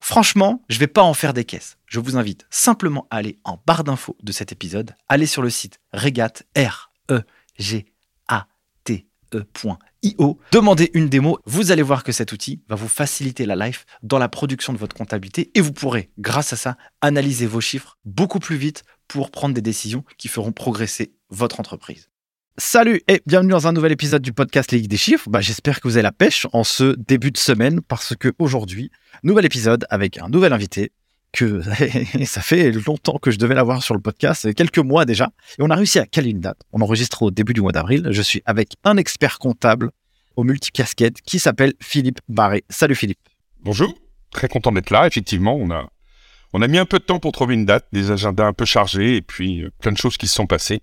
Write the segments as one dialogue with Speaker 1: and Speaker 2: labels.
Speaker 1: Franchement, je ne vais pas en faire des caisses. Je vous invite simplement à aller en barre d'infos de cet épisode, aller sur le site regat r e g a t e.io, demandez une démo, vous allez voir que cet outil va vous faciliter la life dans la production de votre comptabilité et vous pourrez grâce à ça analyser vos chiffres beaucoup plus vite pour prendre des décisions qui feront progresser votre entreprise. Salut et bienvenue dans un nouvel épisode du podcast Ligue des chiffres. Bah, J'espère que vous avez la pêche en ce début de semaine parce que aujourd'hui, nouvel épisode avec un nouvel invité que ça fait longtemps que je devais l'avoir sur le podcast, quelques mois déjà. Et on a réussi à caler une date. On enregistre au début du mois d'avril. Je suis avec un expert comptable au multicasquette qui s'appelle Philippe Barré. Salut Philippe.
Speaker 2: Bonjour, très content d'être là. Effectivement, on a, on a mis un peu de temps pour trouver une date, des agendas un peu chargés et puis euh, plein de choses qui se sont passées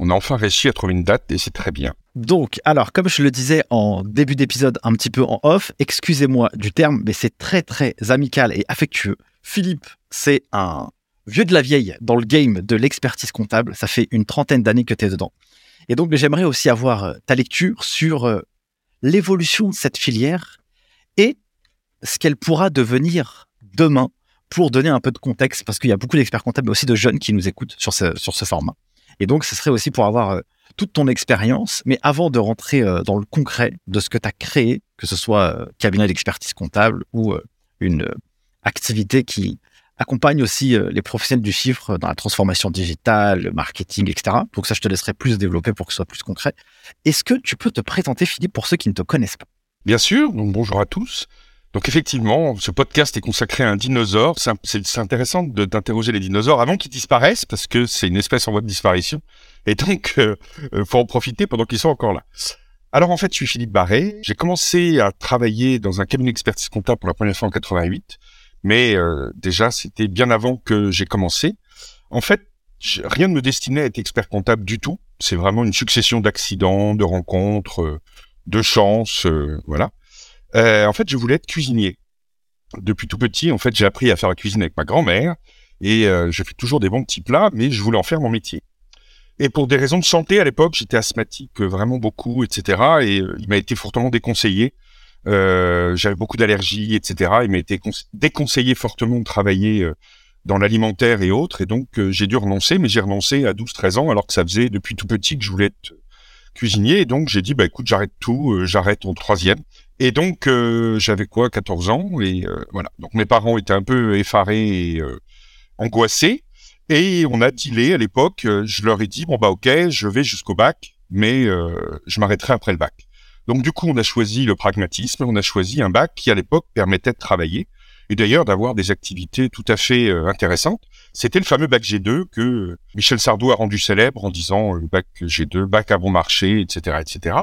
Speaker 2: on a enfin réussi à trouver une date et c'est très bien.
Speaker 1: Donc, alors, comme je le disais en début d'épisode, un petit peu en off, excusez-moi du terme, mais c'est très très amical et affectueux. Philippe, c'est un vieux de la vieille dans le game de l'expertise comptable. Ça fait une trentaine d'années que tu es dedans. Et donc, j'aimerais aussi avoir euh, ta lecture sur euh, l'évolution de cette filière et ce qu'elle pourra devenir demain pour donner un peu de contexte, parce qu'il y a beaucoup d'experts comptables, mais aussi de jeunes qui nous écoutent sur ce, sur ce format. Et donc, ce serait aussi pour avoir euh, toute ton expérience. Mais avant de rentrer euh, dans le concret de ce que tu as créé, que ce soit euh, cabinet d'expertise comptable ou une activité qui accompagne aussi les professionnels du chiffre dans la transformation digitale, le marketing, etc. Donc ça, je te laisserai plus développer pour que ce soit plus concret. Est-ce que tu peux te présenter, Philippe, pour ceux qui ne te connaissent pas?
Speaker 2: Bien sûr. Donc bonjour à tous. Donc effectivement, ce podcast est consacré à un dinosaure. C'est intéressant d'interroger les dinosaures avant qu'ils disparaissent parce que c'est une espèce en voie de disparition. Et donc, euh, euh, faut en profiter pendant qu'ils sont encore là. Alors en fait, je suis Philippe Barré. J'ai commencé à travailler dans un cabinet d'expertise comptable pour la première fois en 88. Mais euh, déjà, c'était bien avant que j'ai commencé. En fait, rien ne me destinait à être expert comptable du tout. C'est vraiment une succession d'accidents, de rencontres, de chances, voilà. Euh, en fait, je voulais être cuisinier. Depuis tout petit, en fait, j'ai appris à faire la cuisine avec ma grand-mère et euh, je fais toujours des bons petits plats, mais je voulais en faire mon métier. Et pour des raisons de santé, à l'époque, j'étais asthmatique vraiment beaucoup, etc. Et euh, il m'a été fortement déconseillé. Euh, J'avais beaucoup d'allergies, etc. Il m'a été déconseillé fortement de travailler euh, dans l'alimentaire et autres. Et donc, j'ai dû renoncer, mais j'ai renoncé à 12-13 ans, alors que ça faisait depuis tout petit que je voulais être cuisinier. Et donc, j'ai dit, bah écoute, j'arrête tout, j'arrête en troisième. Et donc, euh, j'avais quoi, 14 ans, et euh, voilà. Donc, mes parents étaient un peu effarés et euh, angoissés. Et on a dealé à l'époque. Je leur ai dit, bon, bah, ok, je vais jusqu'au bac, mais je m'arrêterai après le bac. Donc, du coup, on a choisi le pragmatisme. On a choisi un bac qui, à l'époque, permettait de travailler et d'ailleurs d'avoir des activités tout à fait intéressantes. C'était le fameux bac G2 que Michel Sardou a rendu célèbre en disant le bac G2, bac à bon marché, etc., etc.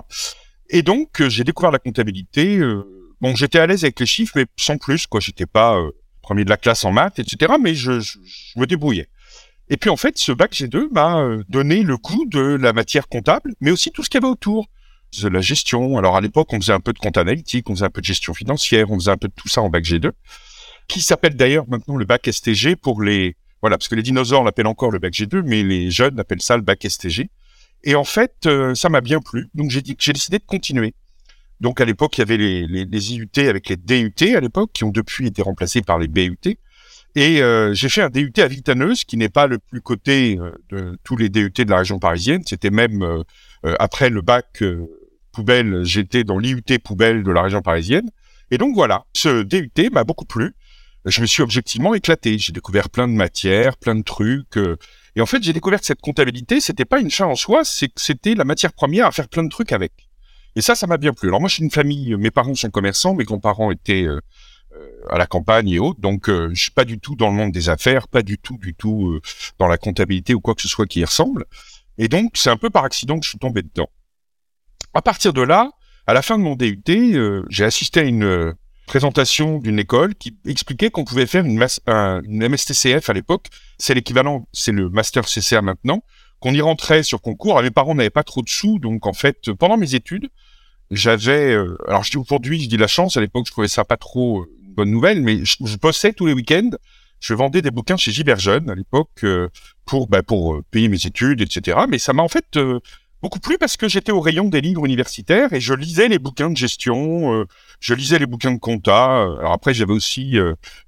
Speaker 2: Et donc, euh, j'ai découvert la comptabilité. Euh, bon, j'étais à l'aise avec les chiffres, mais sans plus, quoi. J'étais pas euh, premier de la classe en maths, etc. Mais je, je, me débrouillais. Et puis en fait, ce bac G2 m'a donné le goût de la matière comptable, mais aussi tout ce qu'il y avait autour. De la gestion. Alors à l'époque, on faisait un peu de compte analytique, on faisait un peu de gestion financière, on faisait un peu de tout ça en bac G2, qui s'appelle d'ailleurs maintenant le bac STG pour les... Voilà, parce que les dinosaures l'appellent encore le bac G2, mais les jeunes appellent ça le bac STG. Et en fait, euh, ça m'a bien plu, donc j'ai décidé de continuer. Donc à l'époque, il y avait les, les, les, IUT avec les DUT à l'époque, qui ont depuis été remplacés par les BUT. Et euh, j'ai fait un DUT à Vitaneuse, qui n'est pas le plus coté euh, de tous les DUT de la région parisienne. C'était même euh, après le bac poubelle, j'étais dans l'IUT poubelle de la région parisienne. Et donc voilà, ce DUT m'a beaucoup plu. Je me suis objectivement éclaté. J'ai découvert plein de matières, plein de trucs. Et en fait, j'ai découvert que cette comptabilité, c'était pas une fin en soi, c'est que c'était la matière première à faire plein de trucs avec. Et ça, ça m'a bien plu. Alors moi, je suis une famille, mes parents sont commerçants, mes grands-parents étaient euh, euh, à la campagne et autres, donc euh, je suis pas du tout dans le monde des affaires, pas du tout, du tout euh, dans la comptabilité ou quoi que ce soit qui y ressemble. Et donc, c'est un peu par accident que je suis tombé dedans. À partir de là, à la fin de mon DUT, j'ai assisté à une présentation d'une école qui expliquait qu'on pouvait faire une, une MSTCF à l'époque, c'est l'équivalent, c'est le Master CCA maintenant, qu'on y rentrait sur concours. mes parents n'avaient pas trop de sous, donc en fait, pendant mes études, j'avais, euh, alors je dis aujourd'hui, je dis la chance, à l'époque, je trouvais ça pas trop euh, une bonne nouvelle, mais je, je bossais tous les week-ends. Je vendais des bouquins chez Giberjeune à l'époque euh, pour bah, pour payer mes études, etc. Mais ça m'a en fait beaucoup plu parce que j'étais au rayon des livres universitaires et je lisais les bouquins de gestion, je lisais les bouquins de compta. Alors après, j'avais aussi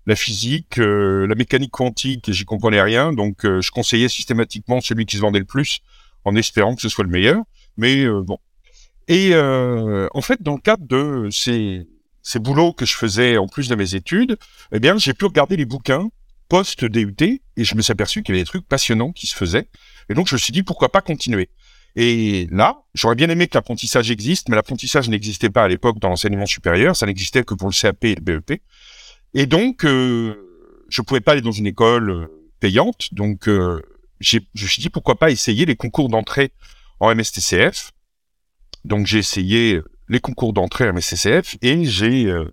Speaker 2: la physique, la mécanique quantique, et j'y comprenais rien, donc je conseillais systématiquement celui qui se vendait le plus en espérant que ce soit le meilleur. Mais bon, et euh, en fait, dans le cadre de ces, ces boulots que je faisais en plus de mes études, eh bien, j'ai pu regarder les bouquins post-DUT et je me suis aperçu qu'il y avait des trucs passionnants qui se faisaient. Et donc, je me suis dit, pourquoi pas continuer? Et là, j'aurais bien aimé que l'apprentissage existe, mais l'apprentissage n'existait pas à l'époque dans l'enseignement supérieur, ça n'existait que pour le CAP et le BEP. Et donc, euh, je pouvais pas aller dans une école euh, payante, donc euh, je me suis dit, pourquoi pas essayer les concours d'entrée en MSTCF donc j'ai essayé les concours d'entrée à MSCCF et j'ai euh,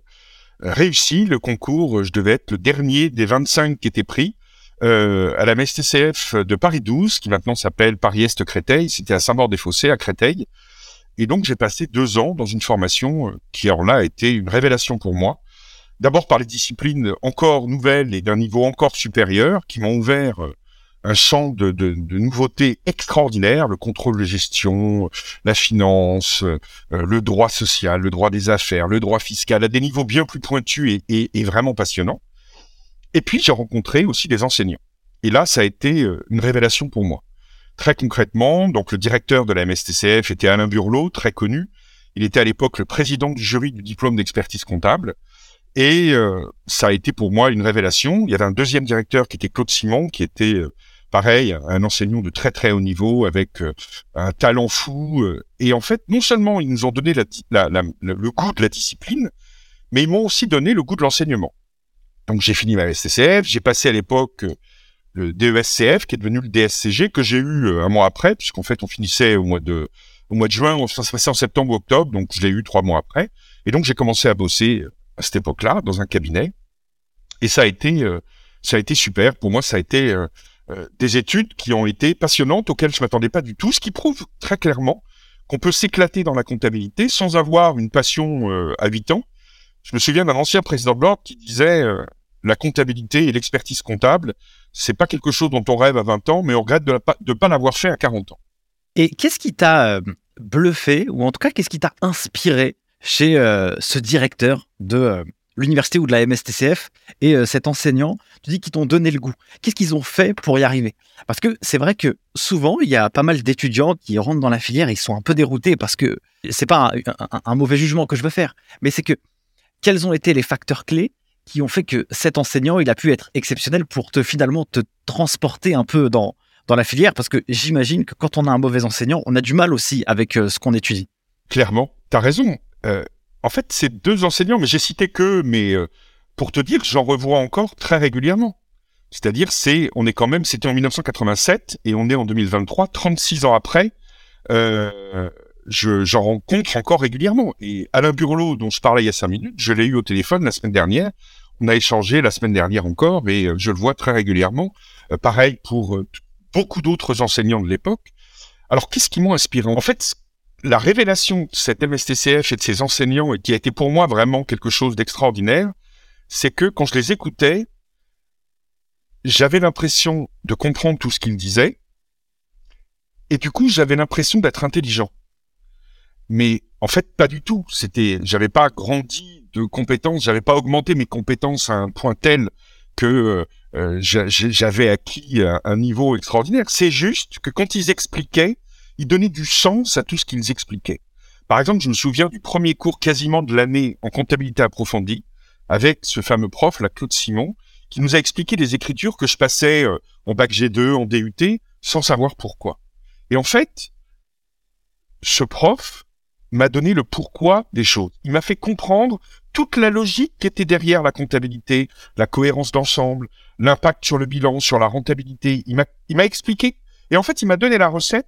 Speaker 2: réussi le concours. Je devais être le dernier des 25 qui étaient pris euh, à la MSTCF de Paris 12, qui maintenant s'appelle Paris-Est Créteil. C'était à Saint-Maur-des-Fossés, à Créteil. Et donc j'ai passé deux ans dans une formation euh, qui, alors là, a été une révélation pour moi. D'abord par les disciplines encore nouvelles et d'un niveau encore supérieur qui m'ont ouvert un champ de, de, de, nouveautés extraordinaires, le contrôle de gestion, la finance, euh, le droit social, le droit des affaires, le droit fiscal, à des niveaux bien plus pointus et, et, vraiment passionnants. Et puis j'ai rencontré aussi des enseignants. Et là, ça a été euh, une révélation pour moi. Très concrètement, donc le directeur de la MSTCF était Alain Burlot, très connu. Il était à l'époque le président du jury du diplôme d'expertise comptable. Et euh, ça a été pour moi une révélation. Il y avait un deuxième directeur qui était Claude Simon, qui était pareil, un enseignant de très très haut niveau avec euh, un talent fou. Euh, et en fait, non seulement ils nous ont donné le goût de la discipline, mais ils m'ont aussi donné le goût de l'enseignement. Donc j'ai fini ma STCF, j'ai passé à l'époque euh, le DESCF qui est devenu le DSCG que j'ai eu un mois après, puisqu'en fait on finissait au mois de au mois de juin, ça se passait en septembre ou octobre, donc je l'ai eu trois mois après. Et donc j'ai commencé à bosser à cette époque-là dans un cabinet, et ça a été ça a été super. Pour moi, ça a été euh, des études qui ont été passionnantes, auxquelles je m'attendais pas du tout, ce qui prouve très clairement qu'on peut s'éclater dans la comptabilité sans avoir une passion euh, à 8 ans. Je me souviens d'un ancien président de l'ordre qui disait euh, la comptabilité et l'expertise comptable, c'est pas quelque chose dont on rêve à 20 ans, mais on regrette de ne pas l'avoir fait à 40 ans.
Speaker 1: Et qu'est-ce qui t'a bluffé, ou en tout cas qu'est-ce qui t'a inspiré chez ce directeur de l'université ou de la MSTCF et euh, cet enseignant, tu dis qu'ils t'ont donné le goût? Qu'est-ce qu'ils ont fait pour y arriver? Parce que c'est vrai que souvent, il y a pas mal d'étudiants qui rentrent dans la filière, ils sont un peu déroutés parce que c'est pas un, mauvais jugement que je veux faire, mais c'est que quels ont été les facteurs clés qui ont fait que cet enseignant, il a pu être exceptionnel pour te finalement te transporter un peu dans, dans la filière Parce que j'imagine que quand on a un mauvais enseignant, on a du mal aussi avec euh, ce qu'on étudie.
Speaker 2: Clairement, tu as raison. Euh, en fait, c'est deux enseignants, mais j'ai cité que, mais euh, pour te dire, j'en revois encore très régulièrement. C'est-à-dire, c'est, on est quand même, c'était en 1987 et on est en 2023, 36 ans après. Je, j'en rencontre encore régulièrement. Et Alain Burlot, dont je parlais il y a cinq minutes, je l'ai eu au téléphone la semaine dernière. On a échangé la semaine dernière encore, mais euh, je le vois très régulièrement. pareil pour beaucoup d'autres enseignants de l'époque. Alors, qu'est-ce qui m'a inspiré? En fait, la révélation de cet MSTCF et de ses enseignants, et qui a été pour moi vraiment quelque chose d'extraordinaire, c'est que quand je les écoutais, j'avais l'impression de comprendre tout ce qu'ils disaient, et du coup, j'avais l'impression d'être intelligent. Mais en fait, pas du tout. C'était, j'avais pas grandi de compétences, j'avais pas augmenté mes compétences à un point tel que euh, j'avais acquis un, niveau extraordinaire. C'est juste que quand ils expliquaient, ils donnaient du sens à tout ce qu'ils expliquaient. Par exemple, je me souviens du premier cours quasiment de l'année en comptabilité approfondie avec ce fameux prof, la Claude Simon, qui nous a expliqué des écritures que je passais euh, en bac G2, en DUT, sans savoir pourquoi. Et en fait, ce prof m'a donné le pourquoi des choses. Il m'a fait comprendre toute la logique qui était derrière la comptabilité, la cohérence d'ensemble, l'impact sur le bilan, sur la rentabilité. Il m'a, expliqué. Et en fait, il m'a donné la recette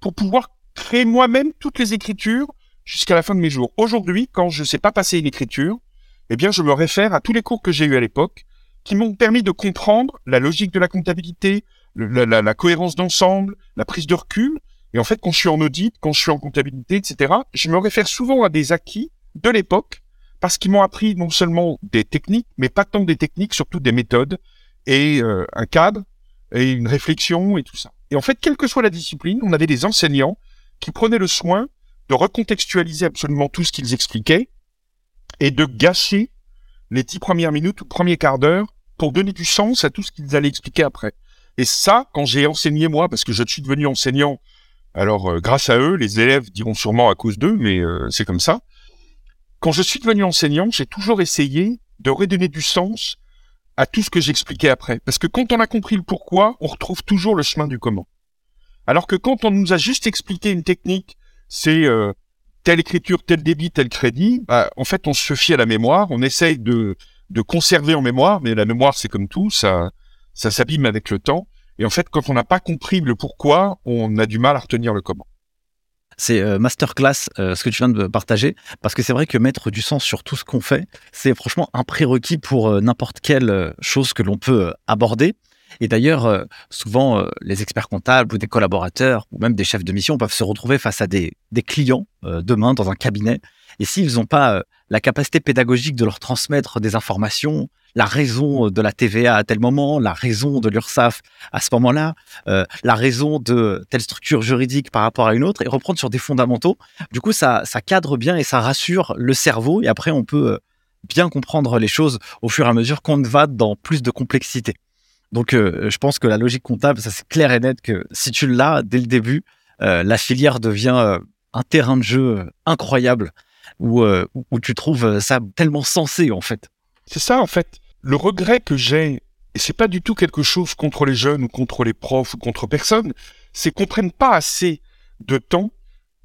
Speaker 2: pour pouvoir créer moi-même toutes les écritures jusqu'à la fin de mes jours. Aujourd'hui, quand je ne sais pas passer une écriture, eh bien, je me réfère à tous les cours que j'ai eus à l'époque qui m'ont permis de comprendre la logique de la comptabilité, la, cohérence d'ensemble, la prise de recul. Et en fait, quand je suis en audit, quand je suis en comptabilité, etc., je me réfère souvent à des acquis de l'époque parce qu'ils m'ont appris non seulement des techniques, mais pas tant des techniques, surtout des méthodes et euh, un cadre et une réflexion et tout ça. Et en fait, quelle que soit la discipline, on avait des enseignants qui prenaient le soin de recontextualiser absolument tout ce qu'ils expliquaient et de gâcher les dix premières minutes ou premier quart d'heure pour donner du sens à tout ce qu'ils allaient expliquer après. Et ça, quand j'ai enseigné moi, parce que je suis devenu enseignant, alors euh, grâce à eux, les élèves diront sûrement à cause d'eux, mais euh, c'est comme ça. Quand je suis devenu enseignant, j'ai toujours essayé de redonner du sens à tout ce que j'expliquais après. Parce que quand on a compris le pourquoi, on retrouve toujours le chemin du comment. Alors que quand on nous a juste expliqué une technique, c'est euh, telle écriture, tel débit, tel crédit, bah, en fait, on se fie à la mémoire, on essaye de, de conserver en mémoire, mais la mémoire, c'est comme tout, ça, ça s'abîme avec le temps. Et en fait, quand on n'a pas compris le pourquoi, on a du mal à retenir le comment.
Speaker 1: C'est euh, masterclass euh, ce que tu viens de partager, parce que c'est vrai que mettre du sens sur tout ce qu'on fait, c'est franchement un prérequis pour euh, n'importe quelle chose que l'on peut aborder. Et d'ailleurs, souvent, les experts comptables ou des collaborateurs ou même des chefs de mission peuvent se retrouver face à des, des clients demain dans un cabinet. Et s'ils n'ont pas la capacité pédagogique de leur transmettre des informations, la raison de la TVA à tel moment, la raison de l'URSSAF à ce moment-là, euh, la raison de telle structure juridique par rapport à une autre, et reprendre sur des fondamentaux. Du coup, ça, ça cadre bien et ça rassure le cerveau, et après, on peut euh, bien comprendre les choses au fur et à mesure qu'on va dans plus de complexité. Donc, euh, je pense que la logique comptable, ça c'est clair et net que si tu l'as dès le début, la filière devient un terrain de jeu incroyable où, où tu trouves ça tellement sensé en fait.
Speaker 2: C'est ça en fait le regret que j'ai, et c'est pas du tout quelque chose contre les jeunes ou contre les profs ou contre personne, c'est qu'on prenne pas assez de temps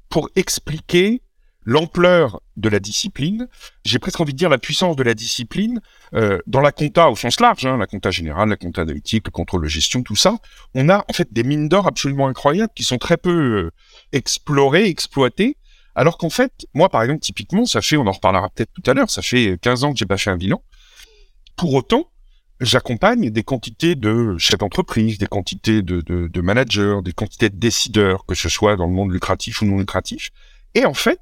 Speaker 2: pour expliquer l'ampleur de la discipline, j'ai presque envie de dire la puissance de la discipline, euh, dans la compta au sens large, hein, la compta générale, la compta analytique, le contrôle de gestion, tout ça, on a en fait des mines d'or absolument incroyables qui sont très peu euh, explorées, exploitées, alors qu'en fait, moi par exemple, typiquement, ça fait, on en reparlera peut-être tout à l'heure, ça fait 15 ans que j'ai pas fait un bilan, pour autant, j'accompagne des quantités de chefs d'entreprise, des quantités de, managers, des quantités de décideurs, que ce soit dans le monde lucratif ou non lucratif. Et en fait,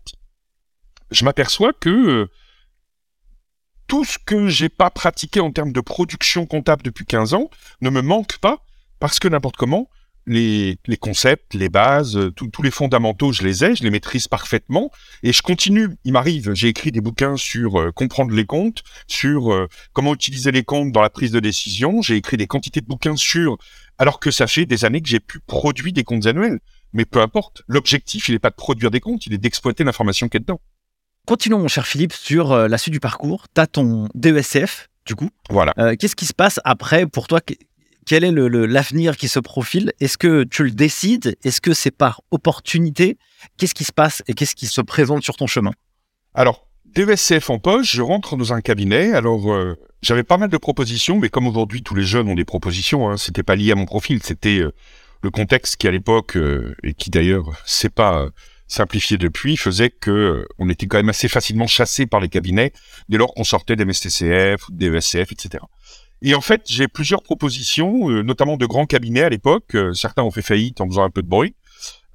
Speaker 2: je m'aperçois que euh, tout ce que j'ai pas pratiqué en termes de production comptable depuis 15 ans ne me manque pas parce que n'importe comment, les, concepts, les bases, euh, tous les fondamentaux, je les ai, je les maîtrise parfaitement. Et je continue, il m'arrive, j'ai écrit des bouquins sur euh, comprendre les comptes, sur euh, comment utiliser les comptes dans la prise de décision. J'ai écrit des quantités de bouquins sur, alors que ça fait des années que j'ai pu produire des comptes annuels. Mais peu importe, l'objectif, il n'est pas de produire des comptes, il est d'exploiter l'information qui est dedans.
Speaker 1: Continuons, mon cher Philippe, sur la suite du parcours. Tu as ton DESF, du coup.
Speaker 2: Voilà.
Speaker 1: Qu'est-ce qui se passe après pour toi quel est l'avenir qui se profile? Est-ce que tu le décides? Est-ce que c'est par opportunité? Qu'est-ce qui se passe et qu'est-ce qui se présente sur ton chemin?
Speaker 2: Alors, DESCF en poche, je rentre dans un cabinet. Alors, euh, j'avais pas mal de propositions, mais comme aujourd'hui tous les jeunes ont des propositions, hein, c'était pas lié à mon profil, c'était euh, le contexte qui à l'époque euh, et qui d'ailleurs s'est pas simplifié depuis, faisait que on était quand même assez facilement chassé par les cabinets. Dès lors qu'on sortait des MSTCF, des ESCF, etc. Et en fait, j'ai plusieurs propositions, euh, notamment de grands cabinets à l'époque. Euh, certains ont fait faillite en faisant un peu de bruit.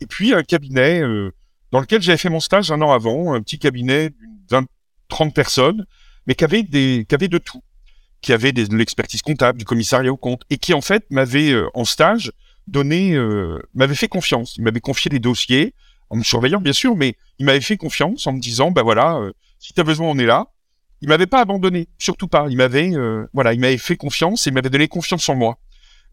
Speaker 2: Et puis un cabinet euh, dans lequel j'avais fait mon stage un an avant, un petit cabinet d'une 20, 30 personnes, mais qui avait, avait de tout. Qui avait de l'expertise comptable, du commissariat au compte, et qui en fait m'avait en stage donné, m'avait fait confiance. Il m'avait confié des dossiers, en me surveillant bien sûr, mais il m'avait fait confiance en me disant, bah voilà, si tu as besoin, on est là il m'avait pas abandonné, surtout pas. Il m'avait, euh, voilà, il m'avait fait confiance et m'avait donné confiance en moi.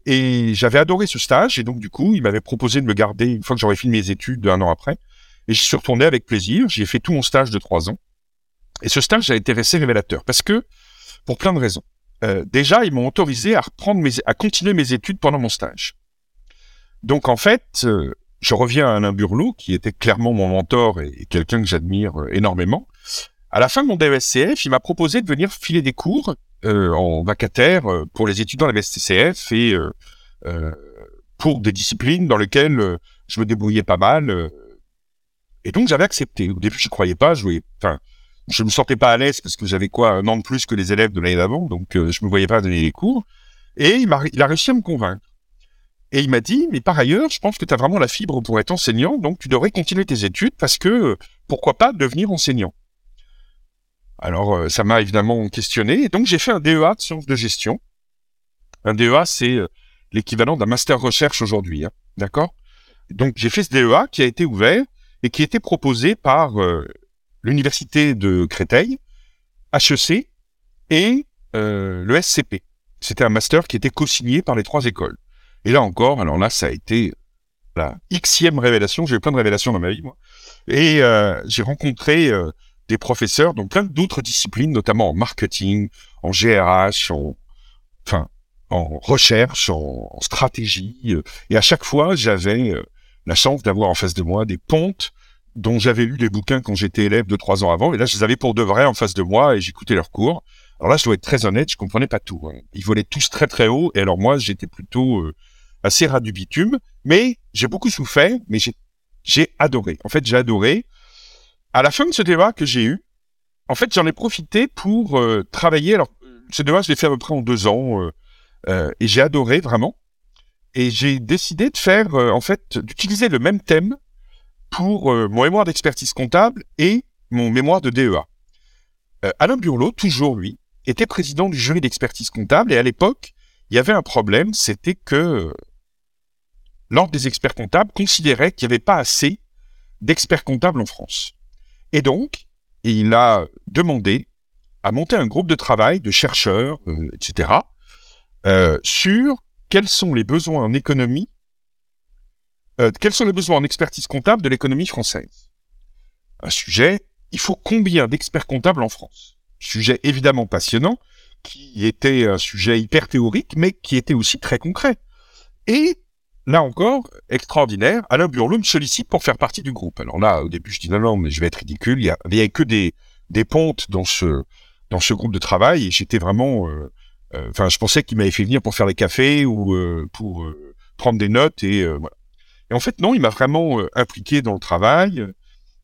Speaker 2: Et j'avais adoré ce stage et donc du coup, il m'avait proposé de me garder une fois que j'aurais fini mes études un an après. Et je suis retourné avec plaisir. J'ai fait tout mon stage de trois ans. Et ce stage a été assez révélateur parce que, pour plein de raisons. Euh, déjà, ils m'ont autorisé à reprendre mes, à continuer mes études pendant mon stage. Donc en fait, euh, je reviens à Alain Burlot, qui était clairement mon mentor et, et quelqu'un que j'admire énormément. À la fin de mon DESCF, il m'a proposé de venir filer des cours euh, en vacataire euh, pour les étudiants de la STCF et euh, euh, pour des disciplines dans lesquelles euh, je me débrouillais pas mal. et donc j'avais accepté. Au début, je croyais pas. Je voyais, enfin, je me sentais pas à l'aise parce que j'avais quoi un an de plus que les élèves de l'année d'avant, donc je me voyais pas donner les cours. Et il, m'a, il a réussi à me convaincre. Et il m'a dit, mais par ailleurs, je pense que tu as vraiment la fibre pour être enseignant, donc tu devrais continuer tes études parce que pourquoi pas devenir enseignant? Alors, euh, ça m'a évidemment questionné. Et donc, j'ai fait un DEA de sciences de gestion. Un DEA, c'est euh, l'équivalent d'un master recherche aujourd'hui. Hein, D'accord? Donc, j'ai fait ce DEA qui a été ouvert et qui été proposé par euh, l'Université de Créteil, HEC et le SCP. C'était un master qui était co-signé par les trois écoles. Et là encore, alors là, ça a été la xème révélation. J'ai eu plein de révélations dans ma vie, moi. Et j'ai rencontré des professeurs dans plein d'autres disciplines, notamment en marketing, en GRH, en, enfin, en recherche, en, stratégie. Euh, et à chaque fois, j'avais euh, la chance d'avoir en face de moi des pontes dont j'avais lu les bouquins quand j'étais élève de trois ans avant. Et là, je les avais pour de vrai en face de moi et j'écoutais leurs cours. Alors là, je dois être très honnête, je comprenais pas tout. Hein. Ils volaient tous très très haut. Et alors moi, j'étais plutôt euh, assez ras du bitume. Mais j'ai beaucoup souffert, mais j'ai adoré. En fait, j'ai adoré à la fin de ce débat que j'ai eu, en fait, j'en ai profité pour euh, travailler. Alors, ce débat, je l'ai fait à peu près en deux ans euh, euh, et j'ai adoré vraiment. Et j'ai décidé de faire, en fait, d'utiliser le même thème pour mon mémoire d'expertise comptable et mon mémoire de DEA. Alain Burlot, toujours lui, était président du jury d'expertise comptable et à l'époque, il y avait un problème, c'était que l'ordre des experts comptables considérait qu'il n'y avait pas assez d'experts comptables en France. Et donc, il a demandé à monter un groupe de travail de chercheurs, euh, etc., euh, sur quels sont les besoins en économie, euh, quels sont les besoins en expertise comptable de l'économie française. Un sujet, il faut combien d'experts comptables en France? Sujet évidemment passionnant, qui était un sujet hyper théorique, mais qui était aussi très concret. Et là encore, extraordinaire, Alain Burlot me sollicite pour faire partie du groupe. Alors là, au début, je dis non, non, mais je vais être ridicule. Il y, avait que des, des pontes dans ce, dans ce groupe de travail et j'étais vraiment, euh, euh, enfin, je pensais qu'il m'avait fait venir pour faire des cafés ou euh, pour prendre des notes et voilà. Et en fait, non, il m'a vraiment impliqué dans le travail.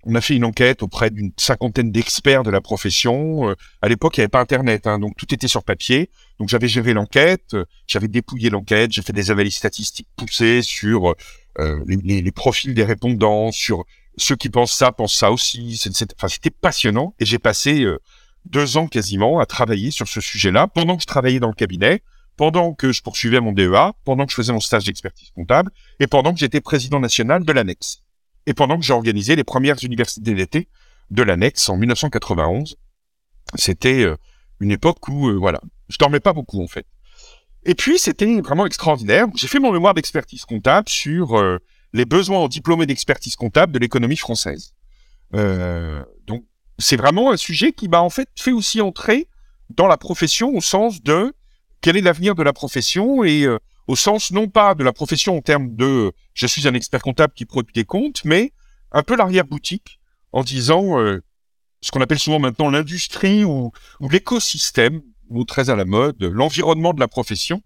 Speaker 2: On a fait une enquête auprès d'une cinquantaine d'experts de la profession. Euh, à l'époque, il n'y avait pas Internet, hein, donc tout était sur papier. Donc j'avais géré l'enquête, euh, j'avais dépouillé l'enquête, j'ai fait des analyses statistiques poussées sur euh, les, les, profils des répondants, sur ceux qui pensent ça, pensent ça aussi. Enfin, c'était passionnant et j'ai passé deux ans quasiment à travailler sur ce sujet-là pendant que je travaillais dans le cabinet, pendant que je poursuivais mon DEA, pendant que je faisais mon stage d'expertise comptable et pendant que j'étais président national de l'annexe et pendant que j'ai organisé les premières universités d'été de l'annexe en 1991. C'était euh, une époque où, euh, voilà, je dormais pas beaucoup en fait. Et puis, c'était vraiment extraordinaire. J'ai fait mon mémoire d'expertise comptable sur euh, les besoins en diplômés d'expertise comptable de l'économie française. donc, c'est vraiment un sujet qui m'a en fait fait aussi entrer dans la profession au sens de quel est l'avenir de la profession et au sens non pas de la profession en termes de je suis un expert comptable qui produit des comptes, mais un peu l'arrière-boutique en disant euh, ce qu'on appelle souvent maintenant l'industrie ou, ou l'écosystème, ou très à la mode, l'environnement de la profession.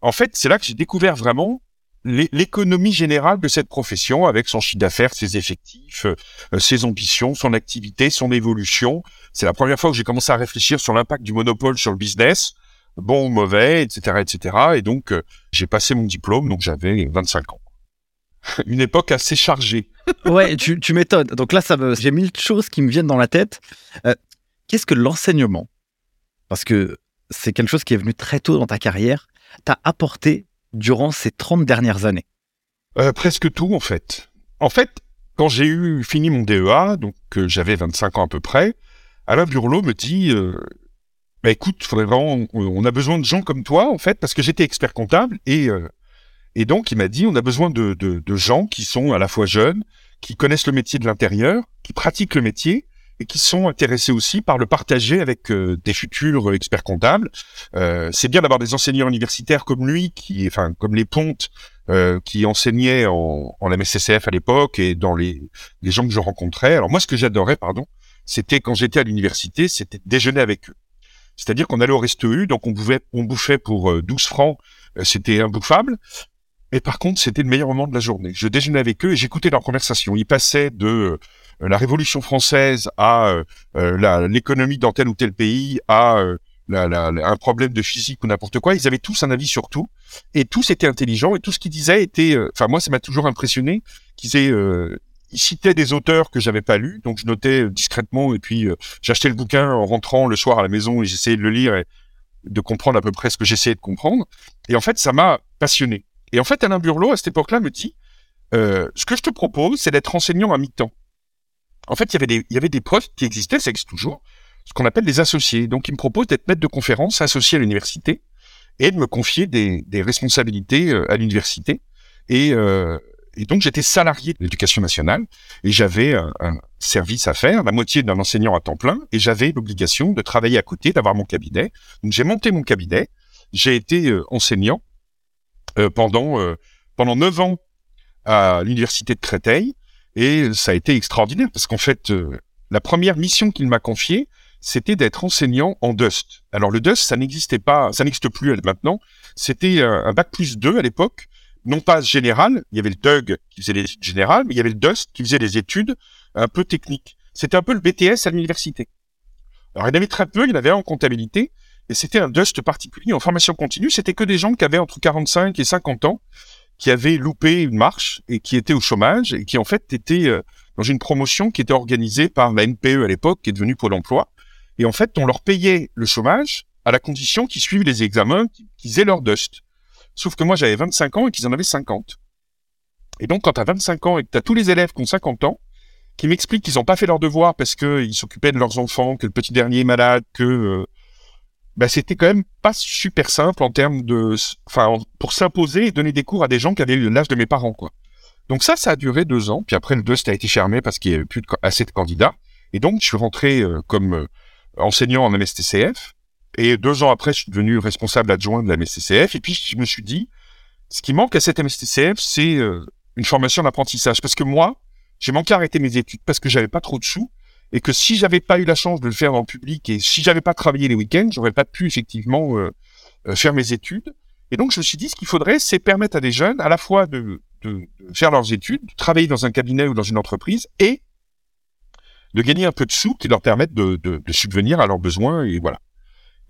Speaker 2: En fait, c'est là que j'ai découvert vraiment l'économie générale de cette profession avec son chiffre d'affaires, ses effectifs, euh, ses ambitions, son activité, son évolution. C'est la première fois que j'ai commencé à réfléchir sur l'impact du monopole sur le business bon ou mauvais, etc., etc. Et donc, j'ai passé mon diplôme, donc j'avais 25 ans. Une époque assez chargée.
Speaker 1: ouais, tu, tu m'étonnes. Donc là, ça j'ai mille choses qui me viennent dans la tête. Qu'est-ce que l'enseignement? Parce que c'est quelque chose qui est venu très tôt dans ta carrière, t'a apporté durant ces 30 dernières années
Speaker 2: euh, Presque tout, en fait. En fait, quand j'ai eu fini mon DEA, donc euh, j'avais 25 ans à peu près, Alain Burlot me dit euh, bah, écoute, faudrait vraiment, on a besoin de gens comme toi, en fait, parce que j'étais expert comptable, et, et donc il m'a dit on a besoin de, de gens qui sont à la fois jeunes, qui connaissent le métier de l'intérieur, qui pratiquent le métier, et qui sont intéressés aussi par le partager avec euh, des futurs experts comptables. Euh, c'est bien d'avoir des enseignants universitaires comme lui, qui, enfin, comme les Pontes, euh, qui enseignaient en, en MSCCF à l'époque et dans les, les gens que je rencontrais. Alors moi, ce que j'adorais, pardon, c'était quand j'étais à l'université, c'était déjeuner avec eux. C'est-à-dire qu'on allait au resto U, donc on bouffait, on bouffait pour 12 francs, c'était imbouffable. Mais par contre, c'était le meilleur moment de la journée. Je déjeunais avec eux et j'écoutais leurs conversations. Ils passaient de euh, la Révolution française à euh, euh, l'économie dans tel ou tel pays, à un problème de physique ou n'importe quoi. Ils avaient tous un avis sur tout et tous étaient intelligents et tout ce qu'ils disaient était. Enfin, moi, ça m'a toujours impressionné qu'ils aient. Ils citaient des auteurs que j'avais pas lus, donc je notais discrètement et puis j'achetais le bouquin en rentrant le soir à la maison et j'essayais de le lire et de comprendre à peu près ce que j'essayais de comprendre. Et en fait, ça m'a passionné. Et en fait, Alain Burlot, à cette époque-là, me dit, ce que je te propose, c'est d'être enseignant à mi-temps en fait, il y avait des, il y avait des postes qui existaient, ça existe toujours, ce qu'on appelle des associés. Donc, ils me proposent d'être maître de conférence associé à l'université et de me confier des, des responsabilités euh, à l'université. Et, euh, et, donc, j'étais salarié de l'éducation nationale et j'avais un, service à faire, la moitié d'un enseignant à temps plein, et j'avais l'obligation de travailler à côté, d'avoir mon cabinet. Donc, j'ai monté mon cabinet. J'ai été euh, enseignant euh, pendant euh, pendant neuf ans à l'université de Créteil. Et ça a été extraordinaire parce qu'en fait, euh, la première mission qu'il m'a confiée, c'était d'être enseignant en Dust. Alors le Dust, ça n'existait pas, ça n'existe plus maintenant. C'était un, bac plus 2 à l'époque, non pas général. Il y avait le DUG qui faisait les études générales, mais il y avait le Dust qui faisait des études un peu techniques. C'était un peu le BTS à l'université. Alors il y en avait très peu, il y en avait en comptabilité, et c'était un Dust particulier en formation continue. C'était que des gens qui avaient entre 45 et 50 ans qui avaient loupé une marche et qui étaient au chômage et qui en fait étaient euh, dans une promotion qui était organisée par la NPE à l'époque, qui est devenue Pôle emploi. Et en fait, on leur payait le chômage à la condition qu'ils suivent les examens, qu'ils aient leur dust. Sauf que moi, j'avais 25 ans et qu'ils en avaient 50. Et donc, quand tu as 25 ans et que tu as tous les élèves qui ont 50 ans, qui m'expliquent qu'ils n'ont pas fait leur devoir parce qu'ils s'occupaient de leurs enfants, que le petit dernier est malade, que euh, bah, c'était quand même pas super simple en termes de, enfin, pour s'imposer et donner des cours à des gens qui avaient l'âge de mes parents, quoi. Donc ça, ça a duré deux ans. Puis après, le DUST a été fermé parce qu'il y avait plus assez de candidats. Et donc, je suis rentré euh, comme euh, enseignant en MSTCF. Et deux ans après, je suis devenu responsable adjoint de la MSTCF. Et puis, je me suis dit, ce qui manque à cette MSTCF, c'est euh, une formation d'apprentissage. Parce que moi, j'ai manqué à arrêter mes études parce que j'avais pas trop de sous et que si j'avais pas eu la chance de le faire en public et si j'avais pas travaillé les week-ends, j'aurais pas pu effectivement euh, euh, faire mes études. Et donc je me suis dit, ce qu'il faudrait, c'est permettre à des jeunes à la fois de, de, faire leurs études, de travailler dans un cabinet ou dans une entreprise et de gagner un peu de sous qui leur permettent de, de, de subvenir à leurs besoins et voilà.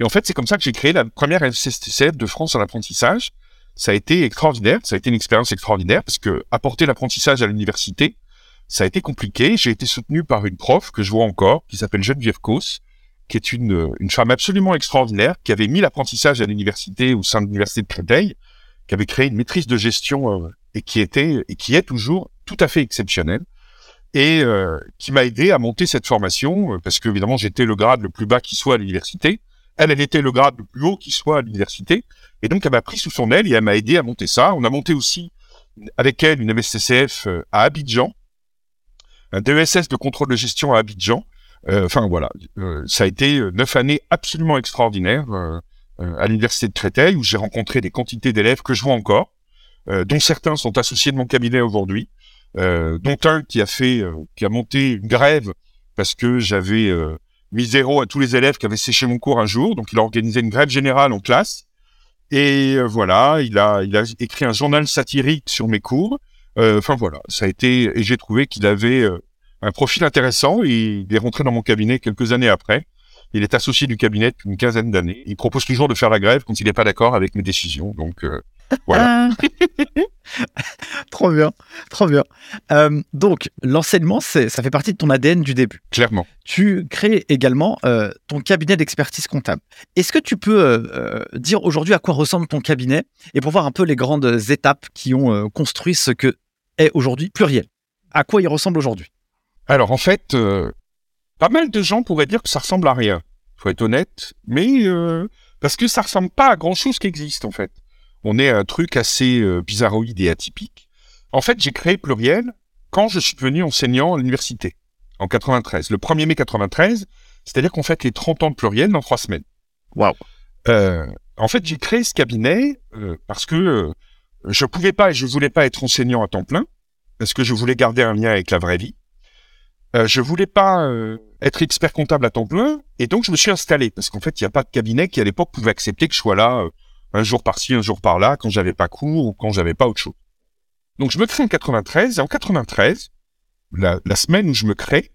Speaker 2: Et en fait, c'est comme ça que j'ai créé la première FCCF de France en apprentissage. Ça a été extraordinaire, ça a été une expérience extraordinaire parce que apporter l'apprentissage à l'université, ça a été compliqué. J'ai été soutenu par une prof que je vois encore, qui s'appelle Geneviève Kos, qui est une, une femme absolument extraordinaire, qui avait mis l'apprentissage à l'université au sein de l'université de Créteil, qui avait créé une maîtrise de gestion euh, et qui était et qui est toujours tout à fait exceptionnelle et euh, qui m'a aidé à monter cette formation euh, parce que évidemment j'étais le grade le plus bas qui soit à l'université. Elle, elle était le grade le plus haut qui soit à l'université et donc elle m'a pris sous son aile et elle m'a aidé à monter ça. On a monté aussi avec elle une MSCCF à Abidjan un DESS de contrôle de gestion à Abidjan. Euh, enfin voilà, euh, ça a été euh, neuf années absolument extraordinaires à l'université de Créteil où j'ai rencontré des quantités d'élèves que je vois encore, dont certains sont associés de mon cabinet aujourd'hui, dont un qui a fait, qui a monté une grève parce que j'avais mis zéro à tous les élèves qui avaient séché mon cours un jour, donc il a organisé une grève générale en classe. Et voilà, il a, il a écrit un journal satirique sur mes cours. Euh, enfin voilà, ça a été et j'ai trouvé qu'il avait euh, un profil intéressant. Et il est rentré dans mon cabinet quelques années après. Il est associé du cabinet depuis une quinzaine d'années. Il propose toujours de faire la grève quand il n'est pas d'accord avec mes décisions. Donc euh, voilà.
Speaker 1: trop bien, trop bien. Euh, donc l'enseignement, ça fait partie de ton ADN du début.
Speaker 2: Clairement.
Speaker 1: Tu crées également euh, ton cabinet d'expertise comptable. Est-ce que tu peux dire aujourd'hui à quoi ressemble ton cabinet et pour voir un peu les grandes étapes qui ont construit ce que est aujourd'hui pluriel? À quoi il ressemble aujourd'hui?
Speaker 2: Alors en fait, pas mal de gens pourraient dire que ça ressemble à rien. Faut être honnête, mais euh, parce que ça ressemble pas à grand chose qui existe en fait. On est un truc assez euh, bizarroïde et atypique. En fait, j'ai créé Pluriel quand je suis devenu enseignant à l'université en 93, le 1er mai 93, c'est-à-dire qu'on fait les 30 ans de Pluriel dans trois semaines.
Speaker 1: Waouh.
Speaker 2: Euh, en fait, j'ai créé ce cabinet euh, parce que euh, je pouvais pas et je voulais pas être enseignant à temps plein parce que je voulais garder un lien avec la vraie vie. Euh, je voulais pas euh, être expert comptable à temps plein, et donc je me suis installé parce qu'en fait, il n'y a pas de cabinet qui à l'époque pouvait accepter que je sois là euh, un jour par-ci, un jour par-là, quand j'avais pas cours ou quand j'avais pas autre chose. Donc je me crée en 93, et en 93, la, la semaine où je me crée,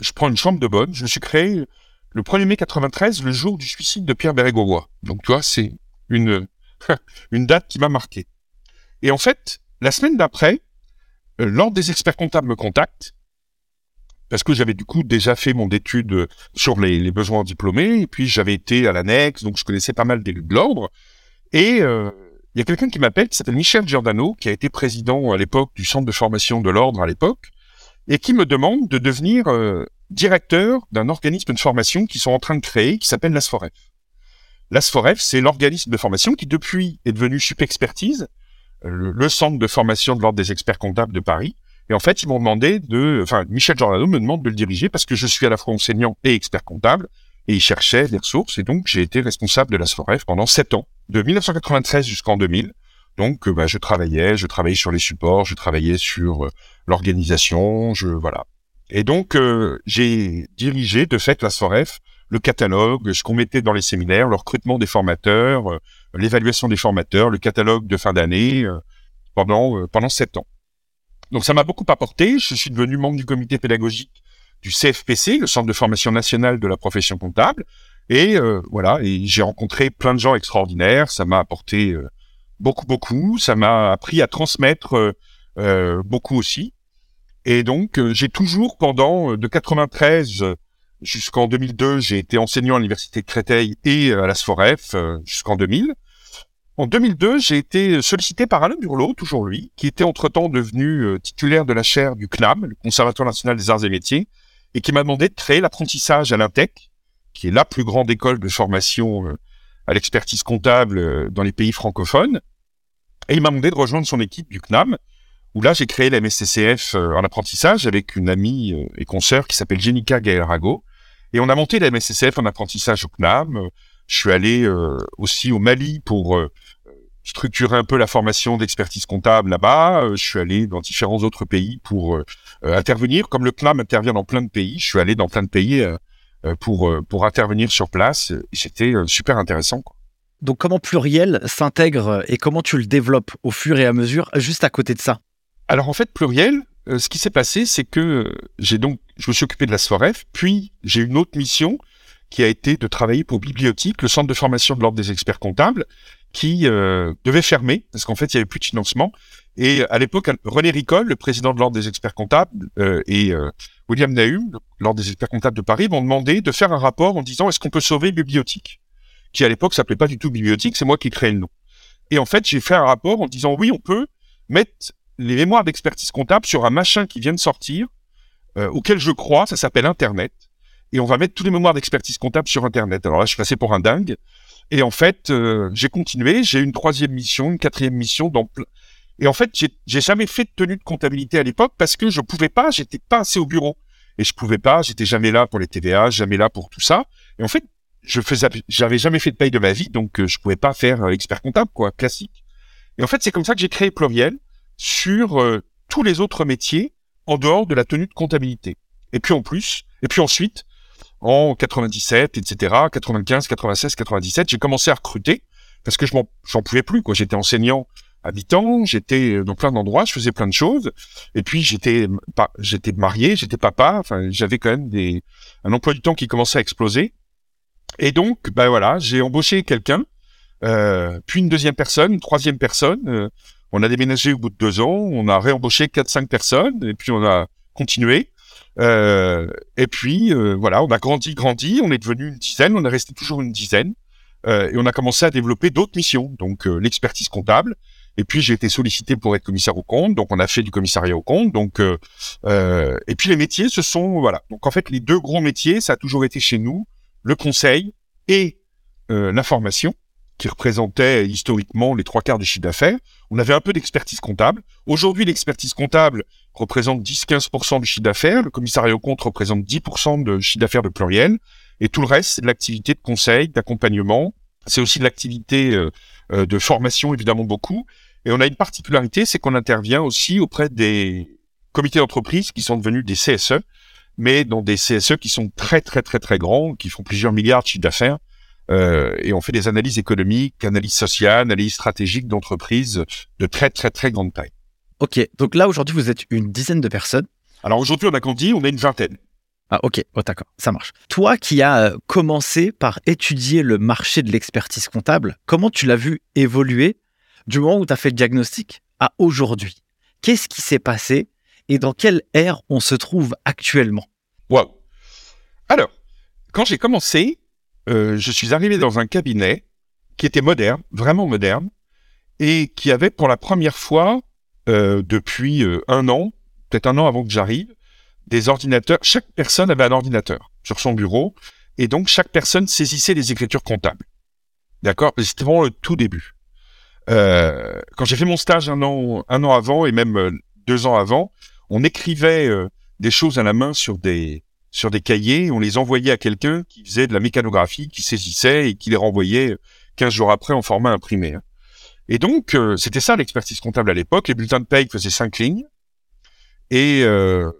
Speaker 2: je prends une chambre de bonne, je me suis créé le 1er mai 93, le jour du suicide de Pierre Bérégovoy. Donc tu vois, c'est une, une date qui m'a marqué. Et en fait, la semaine d'après, l'ordre des experts comptables me contacte parce que j'avais du coup déjà fait mon étude sur les, besoins diplômés, et puis j'avais été à l'annexe, donc je connaissais pas mal des de l'ordre. Et euh, il y a quelqu'un qui m'appelle, qui s'appelle Michel Giordano, qui a été président à l'époque du centre de formation de l'ordre à l'époque, et qui me demande de devenir euh, directeur d'un organisme de formation qu'ils sont en train de créer, qui s'appelle l'ASFOREF. L'ASFOREF, c'est l'organisme de formation qui depuis est devenu Supexpertise, le centre de formation de l'ordre des experts comptables de Paris, et en fait, ils m'ont demandé de, enfin, Michel Giordano me demande de le diriger parce que je suis à la fois enseignant et expert comptable et il cherchait des ressources et donc j'ai été responsable de la SFOREF pendant sept ans, de 1993 jusqu'en 2000. Donc, euh, bah, je travaillais, je travaillais sur les supports, je travaillais sur euh, l'organisation, je voilà. Et donc, euh, j'ai dirigé de fait la SFOREF, le catalogue, ce qu'on mettait dans les séminaires, le recrutement des formateurs, l'évaluation des formateurs, le catalogue de fin d'année pendant pendant sept ans. Donc ça m'a beaucoup apporté. Je suis devenu membre du comité pédagogique du CFPC, le Centre de formation nationale de la profession comptable. Et euh, voilà, et j'ai rencontré plein de gens extraordinaires. Ça m'a apporté euh, beaucoup, beaucoup. Ça m'a appris à transmettre euh, beaucoup aussi. Et donc, j'ai toujours, pendant de 93 jusqu'en 2002, j'ai été enseignant à l'université de Créteil et à la SFOREF jusqu'en 2000. En 2002, j'ai été sollicité par Alain Burlot, toujours lui, qui était entre-temps devenu euh, titulaire de la chaire du CNAM, le Conservatoire national des arts et métiers, et qui m'a demandé de créer l'apprentissage à l'INTEC, qui est la plus grande école de formation euh, à l'expertise comptable euh, dans les pays francophones. Et il m'a demandé de rejoindre son équipe du CNAM, où là, j'ai créé la MSCCF en apprentissage avec une amie et consoeur qui s'appelle Jenica Gaël-Rago. Et on a monté la MSCCF en apprentissage au CNAM. Je suis allé aussi au Mali pour structurer un peu la formation d'expertise comptable là-bas. Euh, je suis allé dans différents autres pays pour euh, euh, intervenir. Comme le CNAM intervient dans plein de pays, je suis allé dans plein de pays pour pour intervenir sur place. C'était super intéressant. Quoi.
Speaker 1: Donc comment Pluriel s'intègre et comment tu le développes au fur et à mesure juste à côté de ça?
Speaker 2: Alors en fait Pluriel, ce qui s'est passé, c'est que j'ai donc je me suis occupé de la SFOREF, puis j'ai une autre mission qui a été de travailler pour Bibliotique, le centre de formation de l'ordre des experts comptables, qui euh, devait fermer parce qu'en fait il y avait plus de financement. Et à l'époque, René Ricol, le président de l'ordre des experts comptables, euh, et euh, William Nahum, l'ordre des experts comptables de Paris, m'ont demandé de faire un rapport en disant est-ce qu'on peut sauver Bibliotique, qui à l'époque s'appelait pas du tout Bibliotique, c'est moi qui créé le nom. Et en fait, j'ai fait un rapport en disant oui, on peut mettre les mémoires d'expertise comptable sur un machin qui vient de sortir, auquel je crois, ça s'appelle Internet, et on va mettre tous les mémoires d'expertise comptable sur Internet. Alors là, je suis passé pour un dingue. Et en fait, euh, j'ai continué, j'ai une troisième mission, une quatrième mission dans Et en fait, j'ai jamais fait de tenue de comptabilité à l'époque parce que je pouvais pas, j'étais pas assez au bureau. Et je pouvais pas, j'étais jamais là pour les TVA, jamais là pour tout ça. Et en fait, je faisais, j'avais jamais fait de paye de ma vie, donc euh, je pouvais pas faire euh, expert comptable, quoi, classique. Et en fait, c'est comme ça que j'ai créé Pluriel sur tous les autres métiers en dehors de la tenue de comptabilité. Et puis en plus, et puis ensuite, en 97, etc., 95, 96, 97, j'ai commencé à recruter parce que je j'en pouvais plus. quoi. J'étais enseignant habitants, j'étais dans plein d'endroits, je faisais plein de choses. Et puis j'étais j'étais marié, j'étais papa. Enfin, j'avais quand même des un emploi du temps qui commençait à exploser. Et donc, ben voilà, j'ai embauché quelqu'un, euh, puis une deuxième personne, une troisième personne. Euh, on a déménagé au bout de deux ans, on a réembauché quatre, cinq personnes, et puis on a continué. Euh, et puis euh, voilà, on a grandi, grandi, on est devenu une dizaine, on est resté toujours une dizaine, euh, et on a commencé à développer d'autres missions, donc euh, l'expertise comptable. Et puis j'ai été sollicité pour être commissaire au compte, donc on a fait du commissariat au compte. Donc et puis les métiers, ce sont voilà. Donc en fait les deux gros métiers, ça a toujours été chez nous le conseil et l'information qui représentait historiquement les trois quarts du chiffre d'affaires. On avait un peu d'expertise comptable. Aujourd'hui, l'expertise comptable représente 10-15% du chiffre d'affaires. Le commissariat au compte représente 10% de chiffre d'affaires de pluriel. Et tout le reste, c'est de l'activité de conseil, d'accompagnement. C'est aussi de l'activité euh, euh, de formation, évidemment, beaucoup. Et on a une particularité, c'est qu'on intervient aussi auprès des comités d'entreprise qui sont devenus des CSE, mais dans des CSE qui sont très, très, très, très grands, qui font plusieurs milliards de chiffre d'affaires euh, et on fait des analyses économiques, analyses sociales, analyses stratégiques d'entreprises de très très très grande taille.
Speaker 1: Ok, donc là aujourd'hui vous êtes une dizaine de personnes.
Speaker 2: Alors aujourd'hui on a grandi, on est une vingtaine.
Speaker 1: Ah ok, oh, d'accord, ça marche. Toi qui as euh, commencé par étudier le marché de l'expertise comptable, comment tu l'as vu évoluer du moment où tu as fait le diagnostic à aujourd'hui? Qu'est-ce qui s'est passé et dans quelle ère on se trouve actuellement?
Speaker 2: Wow. Alors, quand j'ai commencé, euh, je suis arrivé dans un cabinet qui était moderne, vraiment moderne, et qui avait pour la première fois, euh, depuis euh, un an, peut-être un an avant que j'arrive, des ordinateurs. Chaque personne avait un ordinateur sur son bureau, et donc chaque personne saisissait des écritures comptables. D'accord? C'était vraiment le tout début. Euh, quand j'ai fait mon stage un an, un an avant, et même deux ans avant, on écrivait des choses à la main sur des, sur des cahiers, on les envoyait à quelqu'un qui faisait de la mécanographie, qui saisissait et qui les renvoyait 15 jours après en format imprimé. Hein. Et donc, euh, c'était ça l'expertise comptable à l'époque. Les bulletins de paye faisaient cinq lignes et, euh,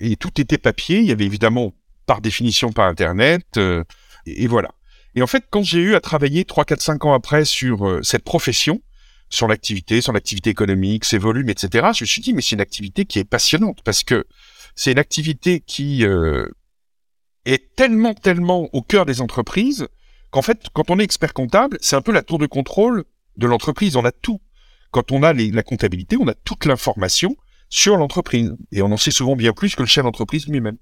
Speaker 2: et tout était papier. Il y avait évidemment, par définition, pas Internet. Euh, et, voilà. Et en fait, quand j'ai eu à travailler 3, 4, 5 ans après sur cette profession, sur l'activité, sur l'activité économique, ses volumes, etc., je me suis dit, mais c'est une activité qui est passionnante parce que c'est une activité qui euh, est tellement, tellement au cœur des entreprises qu'en fait, quand on est expert comptable, c'est un peu la tour de contrôle de l'entreprise. On a tout. Quand on a la comptabilité, on a toute l'information sur l'entreprise. Et on en sait souvent bien plus que le chef d'entreprise lui-même.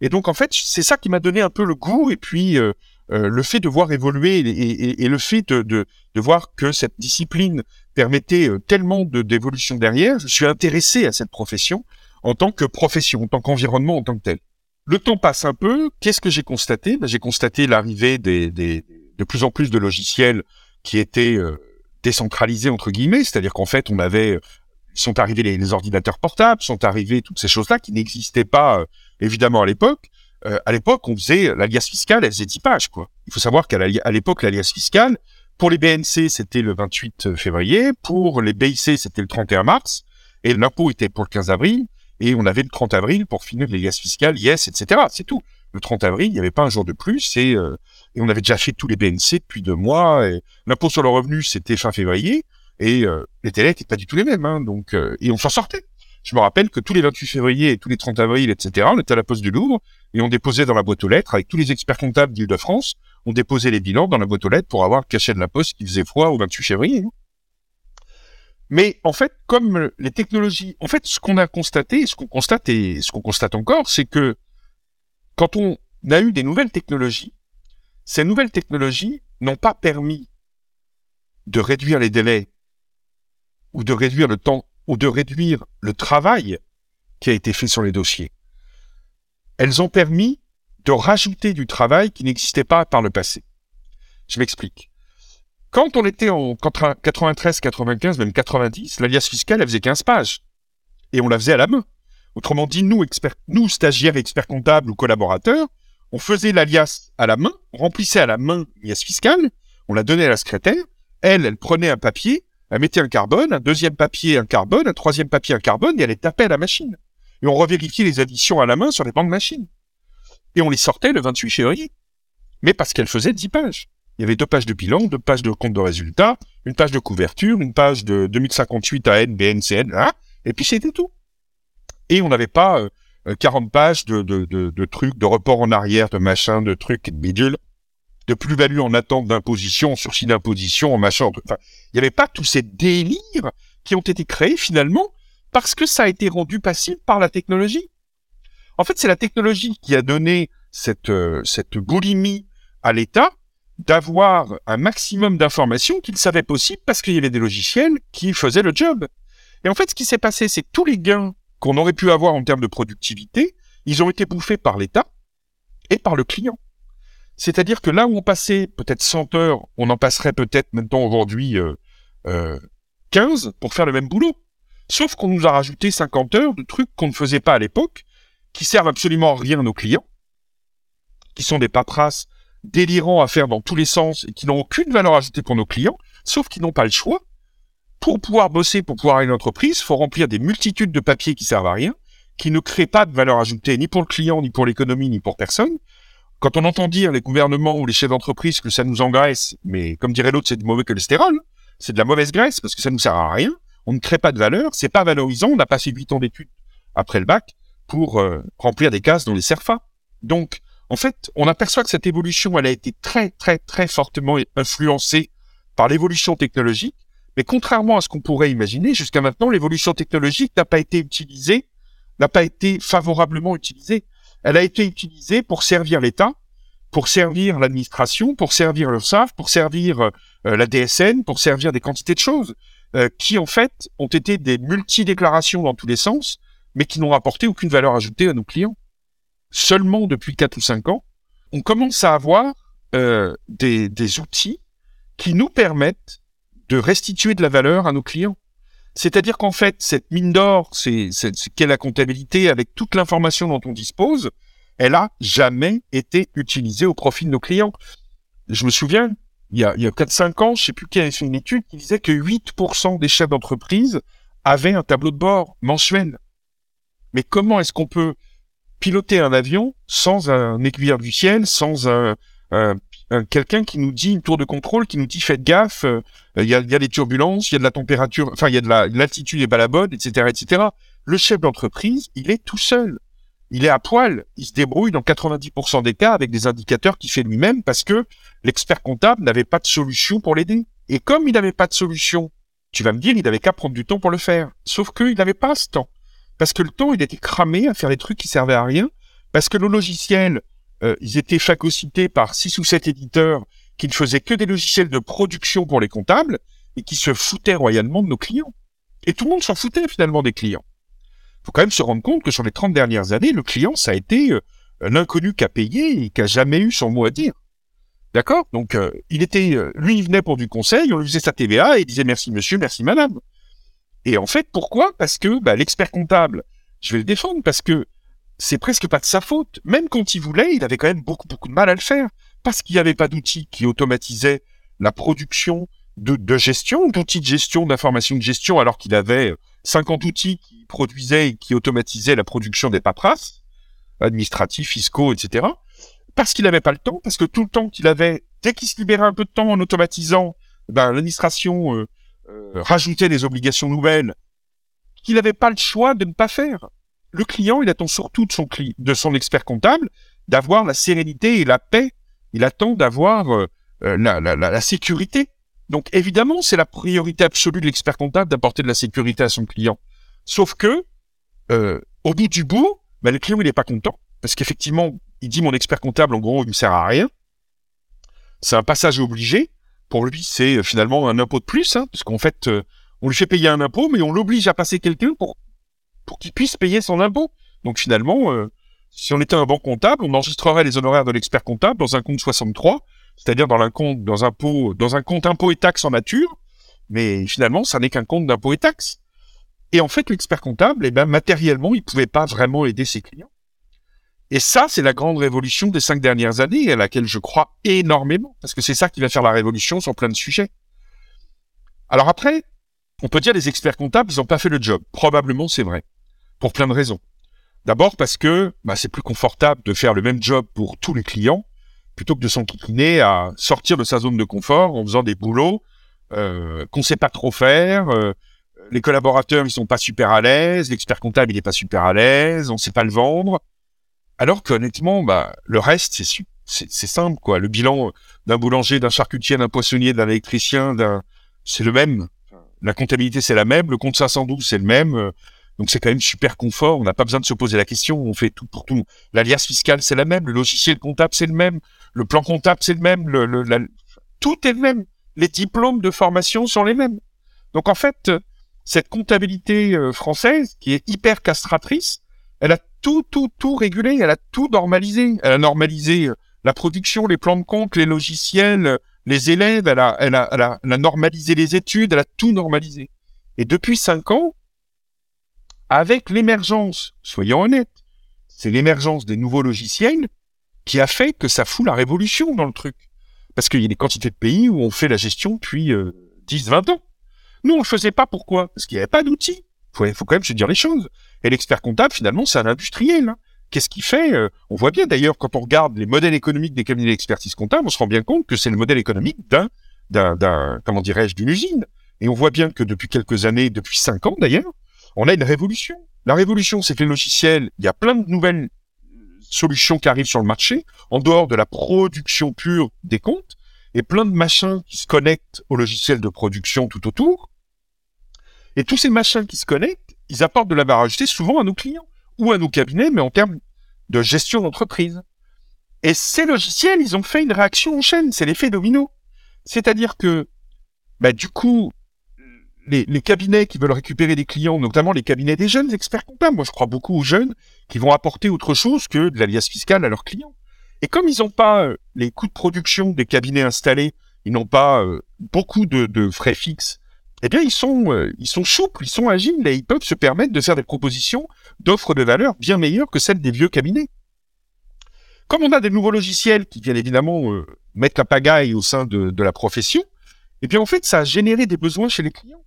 Speaker 2: Et donc, en fait, c'est ça qui m'a donné un peu le goût et puis euh, euh, le fait de voir évoluer et, le fait de, de, voir que cette discipline permettait tellement d'évolution derrière, je suis intéressé à cette profession en tant que profession, en tant qu'environnement, en tant que tel. Le temps passe un peu. Qu'est-ce que j'ai constaté? Ben, J'ai constaté l'arrivée des, des, de plus en plus de logiciels qui étaient euh, décentralisés entre guillemets, c'est-à-dire qu'en fait, on avait sont arrivés les, ordinateurs portables, sont arrivés toutes ces choses-là qui n'existaient pas euh, évidemment à l'époque. Euh, à l'époque, on faisait l'alias fiscal, elle faisait 10 pages quoi. Il faut savoir qu'à l'époque, l'alias fiscal pour les BNC, c'était le 28 février, pour les BIC, c'était le 31 mars, et l'impôt était pour le 15 avril et on avait le 30 avril pour finir les liasses fiscales, yes, etc. C'est tout. Le 30 avril, il n'y avait pas un jour de plus et, euh, et on avait déjà fait tous les BNC depuis deux mois. L'impôt sur le revenu, c'était fin février et euh, les télés n'étaient pas du tout les mêmes. Hein, donc, euh, et on s'en sortait. Je me rappelle que tous les 28 février et tous les 30 avril, etc., on était à la poste du Louvre et on déposait dans la boîte aux lettres avec tous les experts comptables d'Île-de-France. On déposait les bilans dans la boîte aux lettres pour avoir le cachet de la poste qui faisait froid au 28 février. Hein. Mais en fait, comme les technologies, en fait, ce qu'on a constaté, ce qu'on constate et ce qu'on constate encore, c'est que quand on a eu des nouvelles technologies, ces nouvelles technologies n'ont pas permis de réduire les délais ou de réduire le temps ou de réduire le travail qui a été fait sur les dossiers. Elles ont permis de rajouter du travail qui n'existait pas par le passé. Je m'explique. Quand on était en 93, 95, même 90, l'alias fiscal, elle faisait 15 pages. Et on la faisait à la main. Autrement dit, nous, experts, nous, stagiaires, experts comptables ou collaborateurs, on faisait l'alias à la main, on remplissait à la main l'alias fiscale, on la donnait à la secrétaire, elle, elle prenait un papier, elle mettait un carbone, un deuxième papier, un carbone, un troisième papier, un carbone, et elle les tapait à la machine. Et on revérifiait les additions à la main sur les bancs de machines. Et on les sortait le 28 février. Mais parce qu'elle faisait 10 pages. Il y avait deux pages de bilan, deux pages de compte de résultats, une page de couverture, une page de 2058 AN, BNCN, hein, et puis c'était tout. Et on n'avait pas 40 euh, pages de, de, de, de, trucs, de report en arrière, de machin, de trucs, de bidule, de plus-value en attente d'imposition, sursis d'imposition, en machin. Enfin, il n'y avait pas tous ces délires qui ont été créés finalement parce que ça a été rendu possible par la technologie. En fait, c'est la technologie qui a donné cette, euh, cette boulimie à l'État d'avoir un maximum d'informations qu'il savait possible parce qu'il y avait des logiciels qui faisaient le job. Et en fait, ce qui s'est passé, c'est que tous les gains qu'on aurait pu avoir en termes de productivité, ils ont été bouffés par l'État et par le client. C'est-à-dire que là où on passait peut-être 100 heures, on en passerait peut-être maintenant aujourd'hui euh, euh, 15 pour faire le même boulot. Sauf qu'on nous a rajouté 50 heures de trucs qu'on ne faisait pas à l'époque, qui servent absolument rien nos clients, qui sont des paperasses délirants à faire dans tous les sens et qui n'ont aucune valeur ajoutée pour nos clients, sauf qu'ils n'ont pas le choix. Pour pouvoir bosser, pour pouvoir aller une entreprise, faut remplir des multitudes de papiers qui servent à rien, qui ne créent pas de valeur ajoutée ni pour le client, ni pour l'économie, ni pour personne. Quand on entend dire les gouvernements ou les chefs d'entreprise que ça nous engraisse, mais comme dirait l'autre, c'est du mauvais cholestérol, c'est de la mauvaise graisse parce que ça nous sert à rien. On ne crée pas de valeur, c'est pas valorisant. On a passé huit ans d'études après le bac pour euh, remplir des cases dans les CERFA. Donc, en fait, on aperçoit que cette évolution, elle a été très, très, très fortement influencée par l'évolution technologique. Mais contrairement à ce qu'on pourrait imaginer, jusqu'à maintenant, l'évolution technologique n'a pas été utilisée, n'a pas été favorablement utilisée. Elle a été utilisée pour servir l'État, pour servir l'administration, pour servir le SAF, pour servir euh, la DSN, pour servir des quantités de choses, euh, qui en fait ont été des multi-déclarations dans tous les sens, mais qui n'ont rapporté aucune valeur ajoutée à nos clients seulement depuis 4 ou 5 ans, on commence à avoir euh, des, des outils qui nous permettent de restituer de la valeur à nos clients. C'est-à-dire qu'en fait, cette mine d'or, c'est qu'est la comptabilité avec toute l'information dont on dispose, elle a jamais été utilisée au profit de nos clients. Je me souviens, il y a, il y a 4-5 ans, je sais plus qui avait fait une étude qui disait que 8% des chefs d'entreprise avaient un tableau de bord mensuel. Mais comment est-ce qu'on peut piloter un avion sans un aiguilleur du ciel, sans un, quelqu'un qui nous dit une tour de contrôle, qui nous dit faites gaffe, euh, il y, a, des turbulences, il y a de la température, enfin il y a de l'altitude et pas la bonne, etc., etc. Le chef d'entreprise, il est tout seul. Il est à poil. Il se débrouille dans 90% des cas avec des indicateurs qu'il fait lui-même parce que l'expert comptable n'avait pas de solution pour l'aider. Et comme il n'avait pas de solution, tu vas me dire, il avait qu'à prendre du temps pour le faire. Sauf qu'il n'avait pas ce temps parce que le temps, il était cramé à faire des trucs qui servaient à rien, parce que nos logiciels, euh, ils étaient phagocytés par six ou sept éditeurs qui ne faisaient que des logiciels de production pour les comptables et qui se foutaient royalement de nos clients. Et tout le monde s'en foutait finalement des clients. Il faut quand même se rendre compte que sur les 30 dernières années, le client, ça a été euh, un qui a payé et qui a jamais eu son mot à dire. D'accord? Donc, euh, il était, lui, il venait pour du conseil, on lui faisait sa TVA et il disait merci monsieur, merci madame. Et en fait, pourquoi? Parce que bah, l'expert comptable, je vais le défendre parce que c'est presque pas de sa faute. Même quand il voulait, il avait quand même beaucoup beaucoup de mal à le faire parce qu'il n'y avait pas d'outils qui automatisaient la production de, gestion, d'outils de gestion, d'informations de gestion, alors qu'il avait 50 outils qui produisaient et qui automatisaient la production des paperasses administratifs, fiscaux, etc. Parce qu'il n'avait pas le temps, parce que tout le temps qu'il avait, dès qu'il se libérait un peu de temps en automatisant, ben, l'administration euh, rajouter des obligations nouvelles qu'il n'avait pas le choix de ne pas faire. Le client, il attend surtout de son, de son expert comptable d'avoir la sérénité et la paix. Il attend d'avoir euh, euh, la, la, la, sécurité. Donc évidemment, c'est la priorité absolue de l'expert comptable d'apporter de la sécurité à son client. Sauf que, au bout du bout, bah, le client, il n'est pas content. Parce qu'effectivement, il dit mon expert comptable, en gros, il me sert à rien. C'est un passage obligé pour lui, c'est euh, finalement un impôt de plus, hein, parce qu'en fait, euh, on lui fait payer un impôt, mais on l'oblige à passer quelqu'un pour, qu'il puisse payer son impôt. Donc finalement, euh, si on était un bon comptable, on enregistrerait les honoraires de l'expert comptable dans un compte 63, c'est-à-dire dans un compte, dans dans un compte impôt et taxes en nature, mais finalement, ça n'est qu'un compte d'impôt et taxes. Et en fait, l'expert comptable, eh ben, matériellement, il pouvait pas vraiment aider ses clients. Et ça, c'est la grande révolution des cinq dernières années, à laquelle je crois énormément, parce que c'est ça qui va faire la révolution sur plein de sujets. Alors après, on peut dire les experts comptables, ils n'ont pas fait le job. Probablement, c'est vrai. Pour plein de raisons. D'abord parce que bah, c'est plus confortable de faire le même job pour tous les clients, plutôt que de s'enquiquiner à sortir de sa zone de confort en faisant des boulots euh, qu'on sait pas trop faire. Euh, les collaborateurs, ils sont pas super à l'aise. L'expert comptable, il est pas super à l'aise. On sait pas le vendre. Alors qu'honnêtement, bah, le reste, c'est c'est simple, quoi. Le bilan d'un boulanger, d'un charcutier, d'un poissonnier, d'un électricien, d'un, c'est le même. La comptabilité, c'est la même. Le compte 512, c'est le même. Donc c'est quand même super confort. On n'a pas besoin de se poser la question. On fait tout pour tout. L'alias fiscal, c'est la même. Le logiciel comptable, c'est le même. Le plan comptable, c'est le même. Tout est le même. Les diplômes de formation sont les mêmes. Donc en fait, cette comptabilité euh, française, qui est hyper castratrice, elle a tout, tout, tout régulé. Elle a tout normalisé. Elle a normalisé euh, la production, les plans de compte, les logiciels, euh, les élèves. Elle a, normalisé les études. Elle a tout normalisé. Et depuis cinq ans, avec l'émergence, soyons honnêtes, c'est l'émergence des nouveaux logiciels qui a fait que ça fout la révolution dans le truc. Parce qu'il y a des quantités de pays où on fait la gestion depuis 10, euh, 20 ans. Nous, on le faisait pas. Pourquoi? Parce qu'il n'y avait pas d'outils. Il faut, quand même se dire les choses. Et l'expert comptable, finalement, c'est un industriel. Hein. Qu'est-ce qu'il fait euh, On voit bien d'ailleurs, quand on regarde les modèles économiques des cabinets d'expertise comptable, on se rend bien compte que c'est le modèle économique d'un, d'un, comment dirais-je, d'une usine. Et on voit bien que depuis quelques années, depuis cinq ans d'ailleurs, on a une révolution. La révolution, c'est que les logiciels, il y a plein de nouvelles solutions qui arrivent sur le marché, en dehors de la production pure des comptes, et plein de machins qui se connectent au logiciel de production tout autour. Et tous ces machins qui se connectent, ils apportent de la valeur ajoutée souvent à nos clients ou à nos cabinets, mais en termes de gestion d'entreprise. Et ces logiciels, ils ont fait une réaction en chaîne, c'est l'effet domino. C'est-à-dire que, bah, du coup, les, cabinets qui veulent récupérer des clients, notamment les cabinets des jeunes experts comptables. Moi, je crois beaucoup aux jeunes qui vont apporter autre chose que de l'alias fiscal à leurs clients. Et comme ils n'ont pas euh, les coûts de production des cabinets installés, ils n'ont pas euh, beaucoup de, frais fixes, eh bien, ils sont, euh, ils sont souples, ils sont agiles et ils peuvent se permettre de faire des propositions d'offres de valeur bien meilleures que celles des vieux cabinets. Comme on a des nouveaux logiciels qui viennent évidemment mettre la pagaille au sein de, de la profession, eh bien, en fait, ça a généré des besoins chez les clients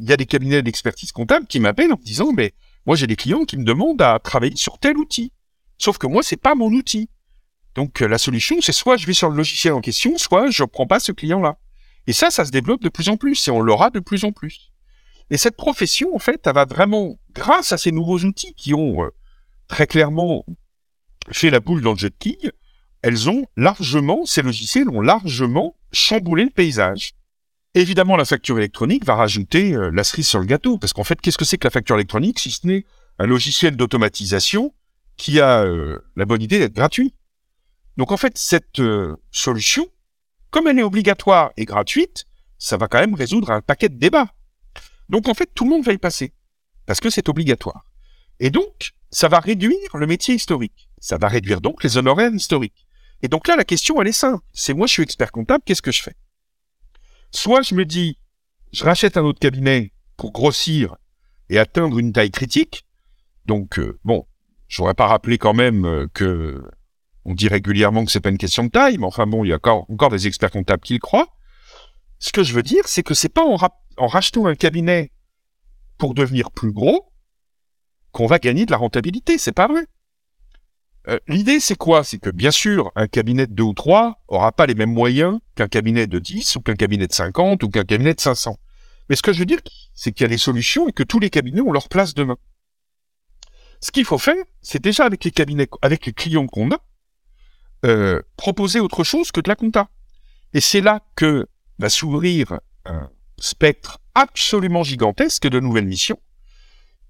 Speaker 2: il y a des cabinets d'expertise comptable qui m'appellent en me disant, mais moi j'ai des clients qui me demandent à travailler sur tel outil. Sauf que moi, c'est pas mon outil. Donc euh, la solution, c'est soit je vais sur le logiciel en question, soit je ne prends pas ce client-là. Et ça, ça se développe de plus en plus et on l'aura de plus en plus. Et cette profession, en fait, elle va vraiment, grâce à ces nouveaux outils qui ont euh, très clairement fait la boule dans le jet de elles ont largement, ces logiciels ont largement chamboulé le paysage. Évidemment, la facture électronique va rajouter euh, la cerise sur le gâteau, parce qu'en fait, qu'est-ce que c'est que la facture électronique si ce n'est un logiciel d'automatisation qui a euh, la bonne idée d'être gratuit? Donc en fait, cette euh, solution, comme elle est obligatoire et gratuite, ça va quand même résoudre un paquet de débats. Donc en fait, tout le monde va y passer, parce que c'est obligatoire. Et donc, ça va réduire le métier historique. Ça va réduire donc les honoraires historiques. Et donc là, la question, elle est simple. C'est moi, je suis expert comptable, qu'est-ce que je fais? Soit je me dis, je rachète un autre cabinet pour grossir et atteindre une taille critique. Donc, euh, bon, je voudrais pas rappeler quand même euh, que on dit régulièrement que c'est pas une question de taille, mais enfin bon, il y a encore, des experts comptables qui le croient. Ce que je veux dire, c'est que c'est pas en, en rachetant un cabinet pour devenir plus gros qu'on va gagner de la rentabilité. C'est pas vrai. Euh, l'idée, c'est quoi? C'est que, bien sûr, un cabinet de 2 ou 3 aura pas les mêmes moyens qu'un cabinet de 10 ou qu'un cabinet de 50 ou qu'un cabinet de 500. Mais ce que je veux dire, c'est qu'il y a des solutions et que tous les cabinets ont leur place demain. Ce qu'il faut faire, c'est déjà avec les cabinets, avec les clients qu'on a, euh, proposer autre chose que de la compta. Et c'est là que va s'ouvrir un spectre absolument gigantesque de nouvelles missions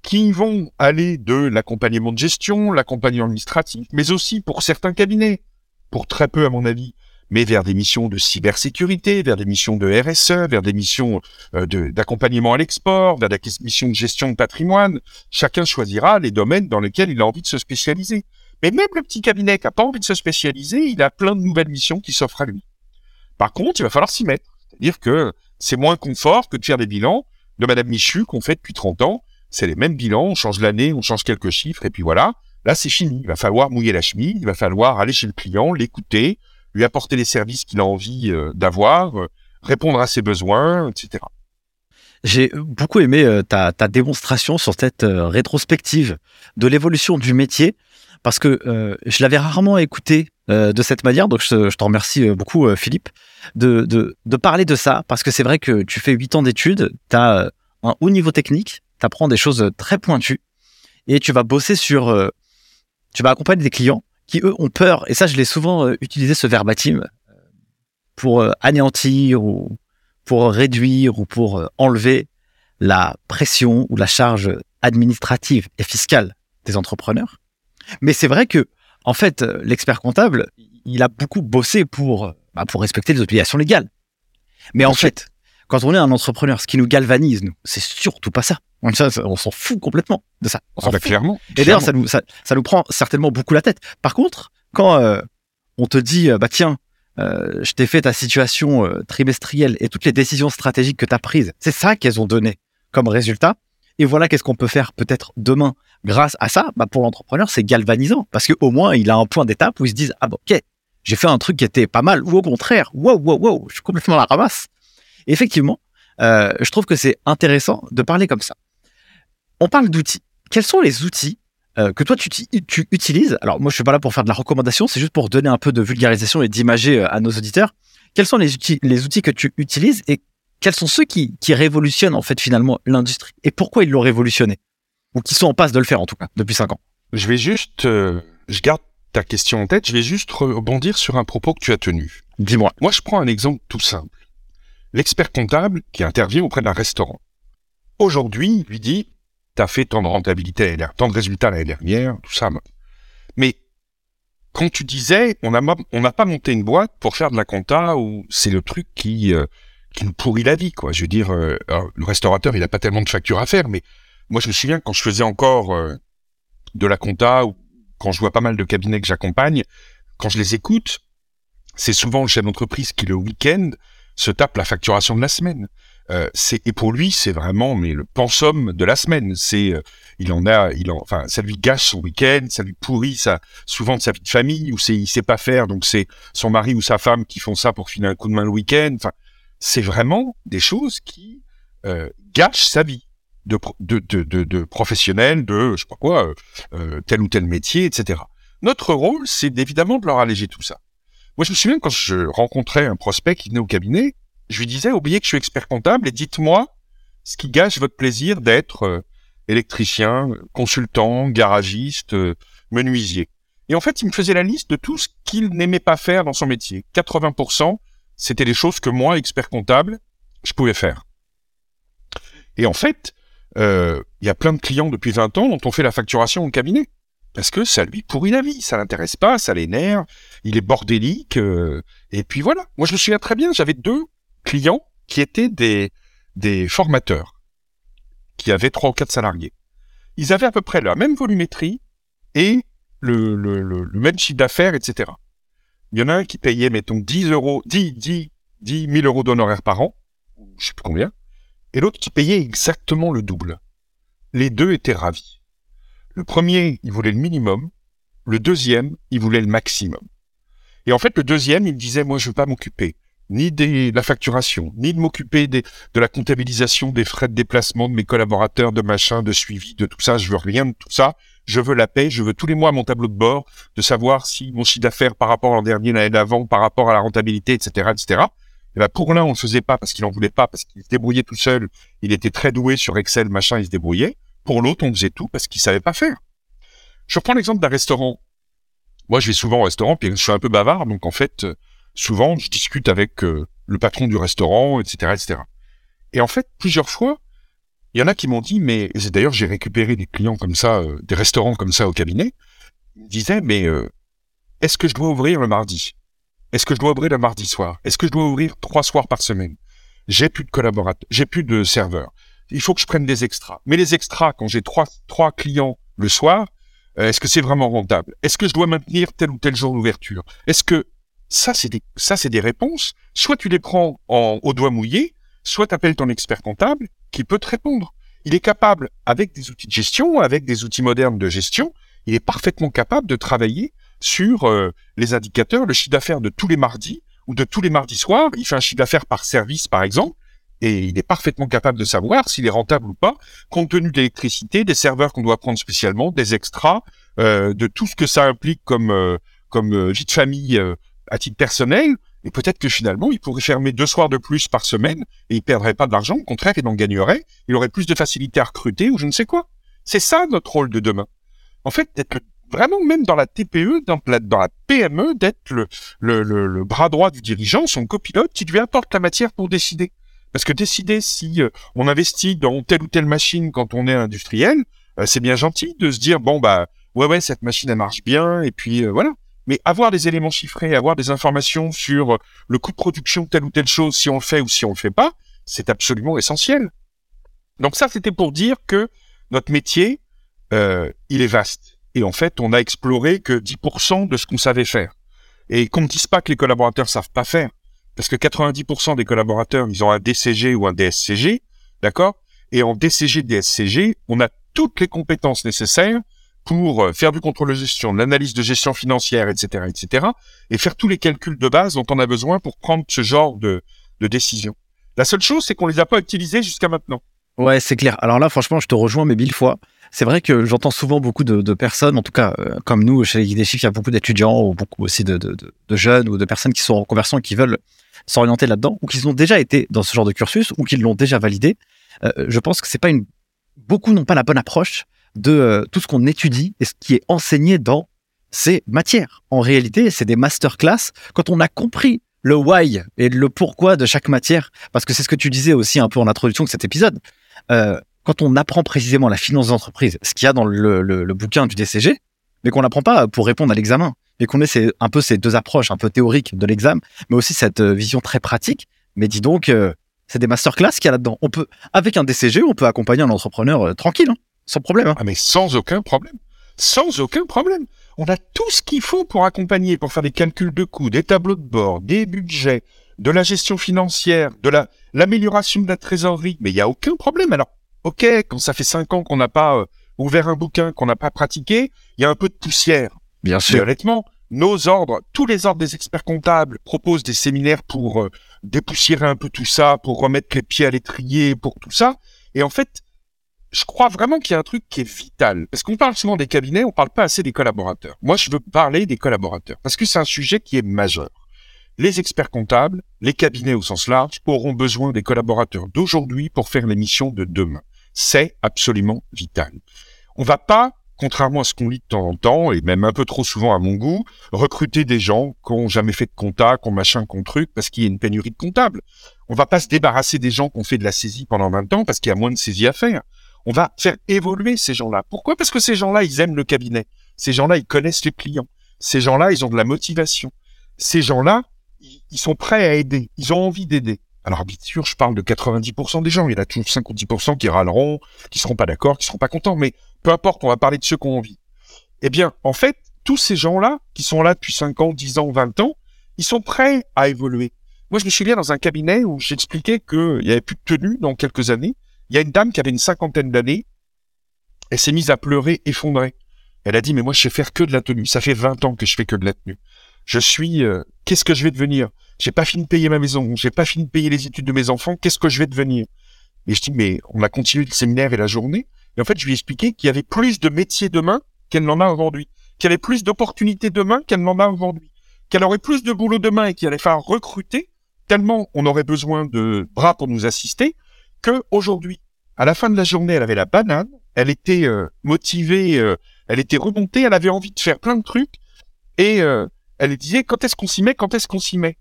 Speaker 2: qui vont aller de l'accompagnement de gestion, l'accompagnement administratif, mais aussi pour certains cabinets, pour très peu à mon avis, mais vers des missions de cybersécurité, vers des missions de RSE, vers des missions euh, d'accompagnement à l'export, vers des missions de gestion de patrimoine. Chacun choisira les domaines dans lesquels il a envie de se spécialiser. Mais même le petit cabinet qui n'a pas envie de se spécialiser, il a plein de nouvelles missions qui s'offrent à lui. Par contre, il va falloir s'y mettre. C'est-à-dire que c'est moins confort que de faire des bilans de Madame Michu qu'on fait depuis 30 ans c'est les mêmes bilans, on change l'année, on change quelques chiffres, et puis voilà. Là, c'est fini. Il va falloir mouiller la chemise, il va falloir aller chez le client, l'écouter, lui apporter les services qu'il a envie euh, d'avoir, euh, répondre à ses besoins, etc.
Speaker 1: J'ai beaucoup aimé euh, ta, ta, démonstration sur cette rétrospective de l'évolution du métier parce que euh, je l'avais rarement écouté euh, de cette manière. Donc, je, je te remercie euh, beaucoup, Philippe, de, parler de ça, parce que c'est vrai que tu fais huit ans d'études, tu as un haut niveau technique, tu apprends des choses très pointues, et tu vas bosser sur... tu vas accompagner des clients qui, eux, ont peur. Et ça, je l'ai souvent utilisé, ce verbatim, pour anéantir ou pour réduire ou pour enlever la pression ou la charge administrative et fiscale des entrepreneurs. Mais c'est vrai que, en fait, euh, l'expert comptable, il a beaucoup bossé pour, euh, bah, pour respecter les obligations légales. Mais en fait, quand on est un entrepreneur, ce qui nous galvanise, nous, c'est surtout pas ça. On, on s'en fout complètement de ça. On
Speaker 2: Ah
Speaker 1: s'en
Speaker 2: bah,
Speaker 1: fout.
Speaker 2: clairement.
Speaker 1: Et d'ailleurs, ça nous, ça, ça nous prend certainement beaucoup la tête. Par contre, quand euh, on te dit, euh, bah tiens, euh, je t'ai fait ta situation trimestrielle et toutes les décisions stratégiques que tu as prises, c'est ça qu'elles ont donné comme résultat. Et voilà qu'est-ce qu'on peut faire peut-être demain grâce à ça. Bah, pour l'entrepreneur, c'est galvanisant parce qu'au moins, il a un point d'étape où il se dit, ah bon, ok, j'ai fait un truc qui était pas mal ou au contraire, wow, wow, wow, je suis complètement à la ramasse. Effectivement, euh, je trouve que c'est intéressant de parler comme ça. On parle d'outils. Quels sont les outils euh, que toi tu, ti- tu utilises? Alors moi je suis pas là pour faire de la recommandation, c'est juste pour donner un peu de vulgarisation et d'imager euh, à nos auditeurs. Quels sont les outils, les outils que tu utilises et quels sont ceux qui, qui révolutionnent en fait finalement l'industrie et pourquoi ils l'ont révolutionné? Ou qui sont en passe de le faire en tout cas depuis cinq ans?
Speaker 2: Je vais juste, euh, je garde ta question en tête, je vais juste rebondir sur un propos que tu as tenu.
Speaker 1: Dis-moi.
Speaker 2: Moi, je prends un exemple tout simple. L'expert comptable qui intervient auprès d'un restaurant. Aujourd'hui, il lui dit, t'as fait tant de rentabilité, tant de résultats l'année dernière, tout ça. Mais quand tu disais, on n'a on n'a pas monté une boîte pour faire de la compta ou c'est le truc qui euh, qui nous pourrit la vie, quoi. Je veux dire, euh, le restaurateur, il n'a pas tellement de factures à faire, mais moi, je me souviens quand je faisais encore euh, de la compta ou quand je vois pas mal de cabinets que j'accompagne, quand je les écoute, c'est souvent le chef d'entreprise qui le week-end se tape la facturation de la semaine. Euh, c'est et pour lui c'est vraiment mais le pensum de la semaine. C'est euh, il en a il en enfin ça lui gâche son week-end, ça lui pourrit sa souvent de sa vie de famille ou c'est il sait pas faire donc c'est son mari ou sa femme qui font ça pour filer un coup de main le week-end. Enfin c'est vraiment des choses qui euh, gâchent sa vie de, de, de, de, de professionnel, de je sais pas quoi, euh, euh, tel ou tel métier, etc. Notre rôle c'est évidemment de leur alléger tout ça. Moi, je me souviens quand je rencontrais un prospect qui venait au cabinet, je lui disais, oubliez que je suis expert comptable et dites-moi ce qui gâche votre plaisir d'être euh, électricien, consultant, garagiste, euh, menuisier. Et en fait, il me faisait la liste de tout ce qu'il n'aimait pas faire dans son métier. 80%, c'était des choses que moi, expert comptable, je pouvais faire. Et en fait, euh, il y a plein de clients depuis 20 ans dont on fait la facturation au cabinet. Parce que ça lui pourrit la vie, ça l'intéresse pas, ça l'énerve, il est bordélique, euh, et puis voilà. Moi, je me souviens très bien, j'avais deux clients qui étaient des, des formateurs, qui avaient trois ou quatre salariés. Ils avaient à peu près la même volumétrie et le, le, le, le même chiffre d'affaires, etc. Il y en a un qui payait, mettons, 10 euros, 10, 10, 10 000 euros d'honoraires par an, je sais plus combien, et l'autre qui payait exactement le double. Les deux étaient ravis. Le premier, il voulait le minimum. Le deuxième, il voulait le maximum. Et en fait, le deuxième, il disait, moi, je veux pas m'occuper ni de la facturation, ni de m'occuper de la comptabilisation des frais de déplacement de mes collaborateurs, de machin, de suivi, de tout ça. Je veux rien de tout ça. Je veux la paix. Je veux tous les mois mon tableau de bord, de savoir si mon chiffre d'affaires par rapport à l'an dernier, l'année d'avant, par rapport à la rentabilité, etc., etc. Et ben pour l'un, on le faisait pas parce qu'il en voulait pas, parce qu'il se débrouillait tout seul. Il était très doué sur Excel, machin, il se débrouillait. Pour l'autre, on faisait tout parce qu'il savait pas faire. Je prends l'exemple d'un restaurant. Moi, je vais souvent au restaurant, puis je suis un peu bavard, donc en fait, euh, souvent, je discute avec euh, le patron du restaurant, etc., etc. Et en fait, plusieurs fois, il y en a qui m'ont dit, mais d'ailleurs, j'ai récupéré des clients comme ça, euh, des restaurants comme ça au cabinet. Ils me disaient, mais euh, est-ce que je dois ouvrir le mardi? Est-ce que je dois ouvrir le mardi soir? Est-ce que je dois ouvrir trois soirs par semaine? J'ai plus de collaborateurs, j'ai plus de serveurs. Il faut que je prenne des extras. Mais les extras, quand j'ai trois, trois clients le soir, euh, est-ce que c'est vraiment rentable? Est-ce que je dois maintenir tel ou tel jour d'ouverture? Est-ce que ça, c'est des, ça, c'est des réponses. Soit tu les prends en, au doigt mouillé, soit tu appelles ton expert comptable qui peut te répondre. Il est capable, avec des outils de gestion, avec des outils modernes de gestion, il est parfaitement capable de travailler sur euh, les indicateurs, le chiffre d'affaires de tous les mardis ou de tous les mardis soirs. Il fait un chiffre d'affaires par service, par exemple, et il est parfaitement capable de savoir s'il est rentable ou pas, compte tenu de l'électricité, des serveurs qu'on doit prendre spécialement, des extras, euh, de tout ce que ça implique comme euh, comme vie de famille à titre personnel. Et peut-être que finalement, il pourrait fermer deux soirs de plus par semaine et il perdrait pas de l'argent. Au contraire, il en gagnerait. Il aurait plus de facilité à recruter ou je ne sais quoi. C'est ça notre rôle de demain. En fait, d'être vraiment même dans la TPE, dans la, PME, d'être le, bras droit du dirigeant, son copilote, qui lui apporte la matière pour décider. Parce que décider si euh, on investit dans telle ou telle machine quand on est industriel, euh, c'est bien gentil de se dire bon bah ouais ouais cette machine elle marche bien et puis euh, voilà. Mais avoir des éléments chiffrés, avoir des informations sur le coût de production de telle ou telle chose, si on le fait ou si on le fait pas, c'est absolument essentiel. Donc ça c'était pour dire que notre métier, il est vaste et en fait, on a exploré que 10% de ce qu'on savait faire. Et qu'on ne dise pas que les collaborateurs savent pas faire. Parce que 90% des collaborateurs, ils ont un DCG ou un DSCG, d'accord? Et en DCG, DSCG, on a toutes les compétences nécessaires pour euh, faire du contrôle de gestion, de l'analyse de gestion financière, etc., etc., et faire tous les calculs de base dont on a besoin pour prendre ce genre de, de décision. La seule chose, c'est qu'on les a pas utilisés jusqu'à maintenant.
Speaker 1: Ouais, c'est clair. Alors là, franchement, je te rejoins, mais mille fois. C'est vrai que j'entends souvent beaucoup de, personnes, en tout cas euh, comme nous chez les Chiffres, il y a beaucoup d'étudiants ou beaucoup aussi de, jeunes ou de personnes qui sont en conversion et qui veulent s'orienter là-dedans ou qui ont déjà été dans ce genre de cursus ou qui l'ont déjà validé. Euh, je pense que c'est pas une beaucoup n'ont pas la bonne approche de euh, tout ce qu'on étudie et ce qui est enseigné dans ces matières. En réalité, c'est des masterclass. Quand on a compris le why et le pourquoi de chaque matière, parce que c'est ce que tu disais aussi un peu en introduction de cet épisode, euh, quand on apprend précisément la finance d'entreprise, ce qu'il y a dans le, bouquin du DCG, mais qu'on n'apprend pas pour répondre à l'examen, et qu'on ait un peu ces deux approches un peu théoriques de l'examen, mais aussi cette euh, vision très pratique. Mais dis donc, c'est des masterclass qu'il y a là-dedans. On peut, avec un DCG, on peut accompagner un entrepreneur tranquille, hein, sans problème. Hein.
Speaker 2: Ah mais sans aucun problème, sans aucun problème. On a tout ce qu'il faut pour accompagner, pour faire des calculs de coûts, des tableaux de bord, des budgets, de la gestion financière, de la l'amélioration de la trésorerie. Mais il y a aucun problème. Alors ok, quand ça fait cinq ans qu'on n'a pas euh, ouvert un bouquin, qu'on n'a pas pratiqué, il y a un peu de poussière.
Speaker 1: Bien sûr.
Speaker 2: honnêtement, nos ordres, tous les ordres des experts comptables proposent des séminaires pour euh, dépoussiérer un peu tout ça, pour remettre les pieds à l'étrier, pour tout ça. Et en fait, je crois vraiment qu'il y a un truc qui est vital. Parce qu'on parle souvent des cabinets, on parle pas assez des collaborateurs. Moi, je veux parler des collaborateurs. Parce que c'est un sujet qui est majeur. Les experts comptables, les cabinets au sens large, auront besoin des collaborateurs d'aujourd'hui pour faire les missions de demain. C'est absolument vital. On va pas, contrairement à ce qu'on lit de temps en temps, et même un peu trop souvent à mon goût, recruter des gens qui ont jamais fait de compta, qui ont machin, qui ont truc, parce qu'il y a une pénurie de comptables. On va pas se débarrasser des gens qui ont fait de la saisie pendant 20 ans parce qu'il y a moins de saisie à faire. On va faire évoluer ces gens-là. Pourquoi? Parce que ces gens-là, ils aiment le cabinet. Ces gens-là, ils connaissent les clients. Ces gens-là, ils ont de la motivation. Ces gens-là, ils sont prêts à aider. Ils ont envie d'aider. Alors bien sûr, je parle de 90% des gens. Il y en a toujours 5 ou 10% qui râleront, qui seront pas d'accord, qui seront pas contents. Mais peu importe, on va parler de ceux qui ont envie. Eh bien, en fait, tous ces gens-là, qui sont là depuis 5 ans, 10 ans, 20 ans, ils sont prêts à évoluer. Moi, je me souviens dans un cabinet où j'expliquais qu'il y avait plus de tenue dans quelques années. Il y a une dame qui avait une cinquantaine d'années. Elle s'est mise à pleurer, effondrée. Elle a dit, mais moi, je sais faire que de la tenue. Ça fait 20 ans que je fais que de la tenue. Je suis, euh, qu'est-ce que je vais devenir? J'ai pas fini de payer ma maison, j'ai pas fini de payer les études de mes enfants, qu'est-ce que je vais devenir? Et je dis, mais on a continué le séminaire et la journée. Et en fait, je lui ai expliqué qu'il y avait plus de métiers demain qu'elle n'en a aujourd'hui, qu'il y avait plus d'opportunités demain qu'elle n'en a aujourd'hui, qu'elle aurait plus de boulot demain et qu'il allait falloir recruter tellement on aurait besoin de bras pour nous assister que aujourd'hui. À la fin de la journée, elle avait la banane, elle était euh, motivée, euh, elle était remontée, elle avait envie de faire plein de trucs et euh, elle disait quand est-ce qu'on s'y met, quand est-ce qu'on s'y met?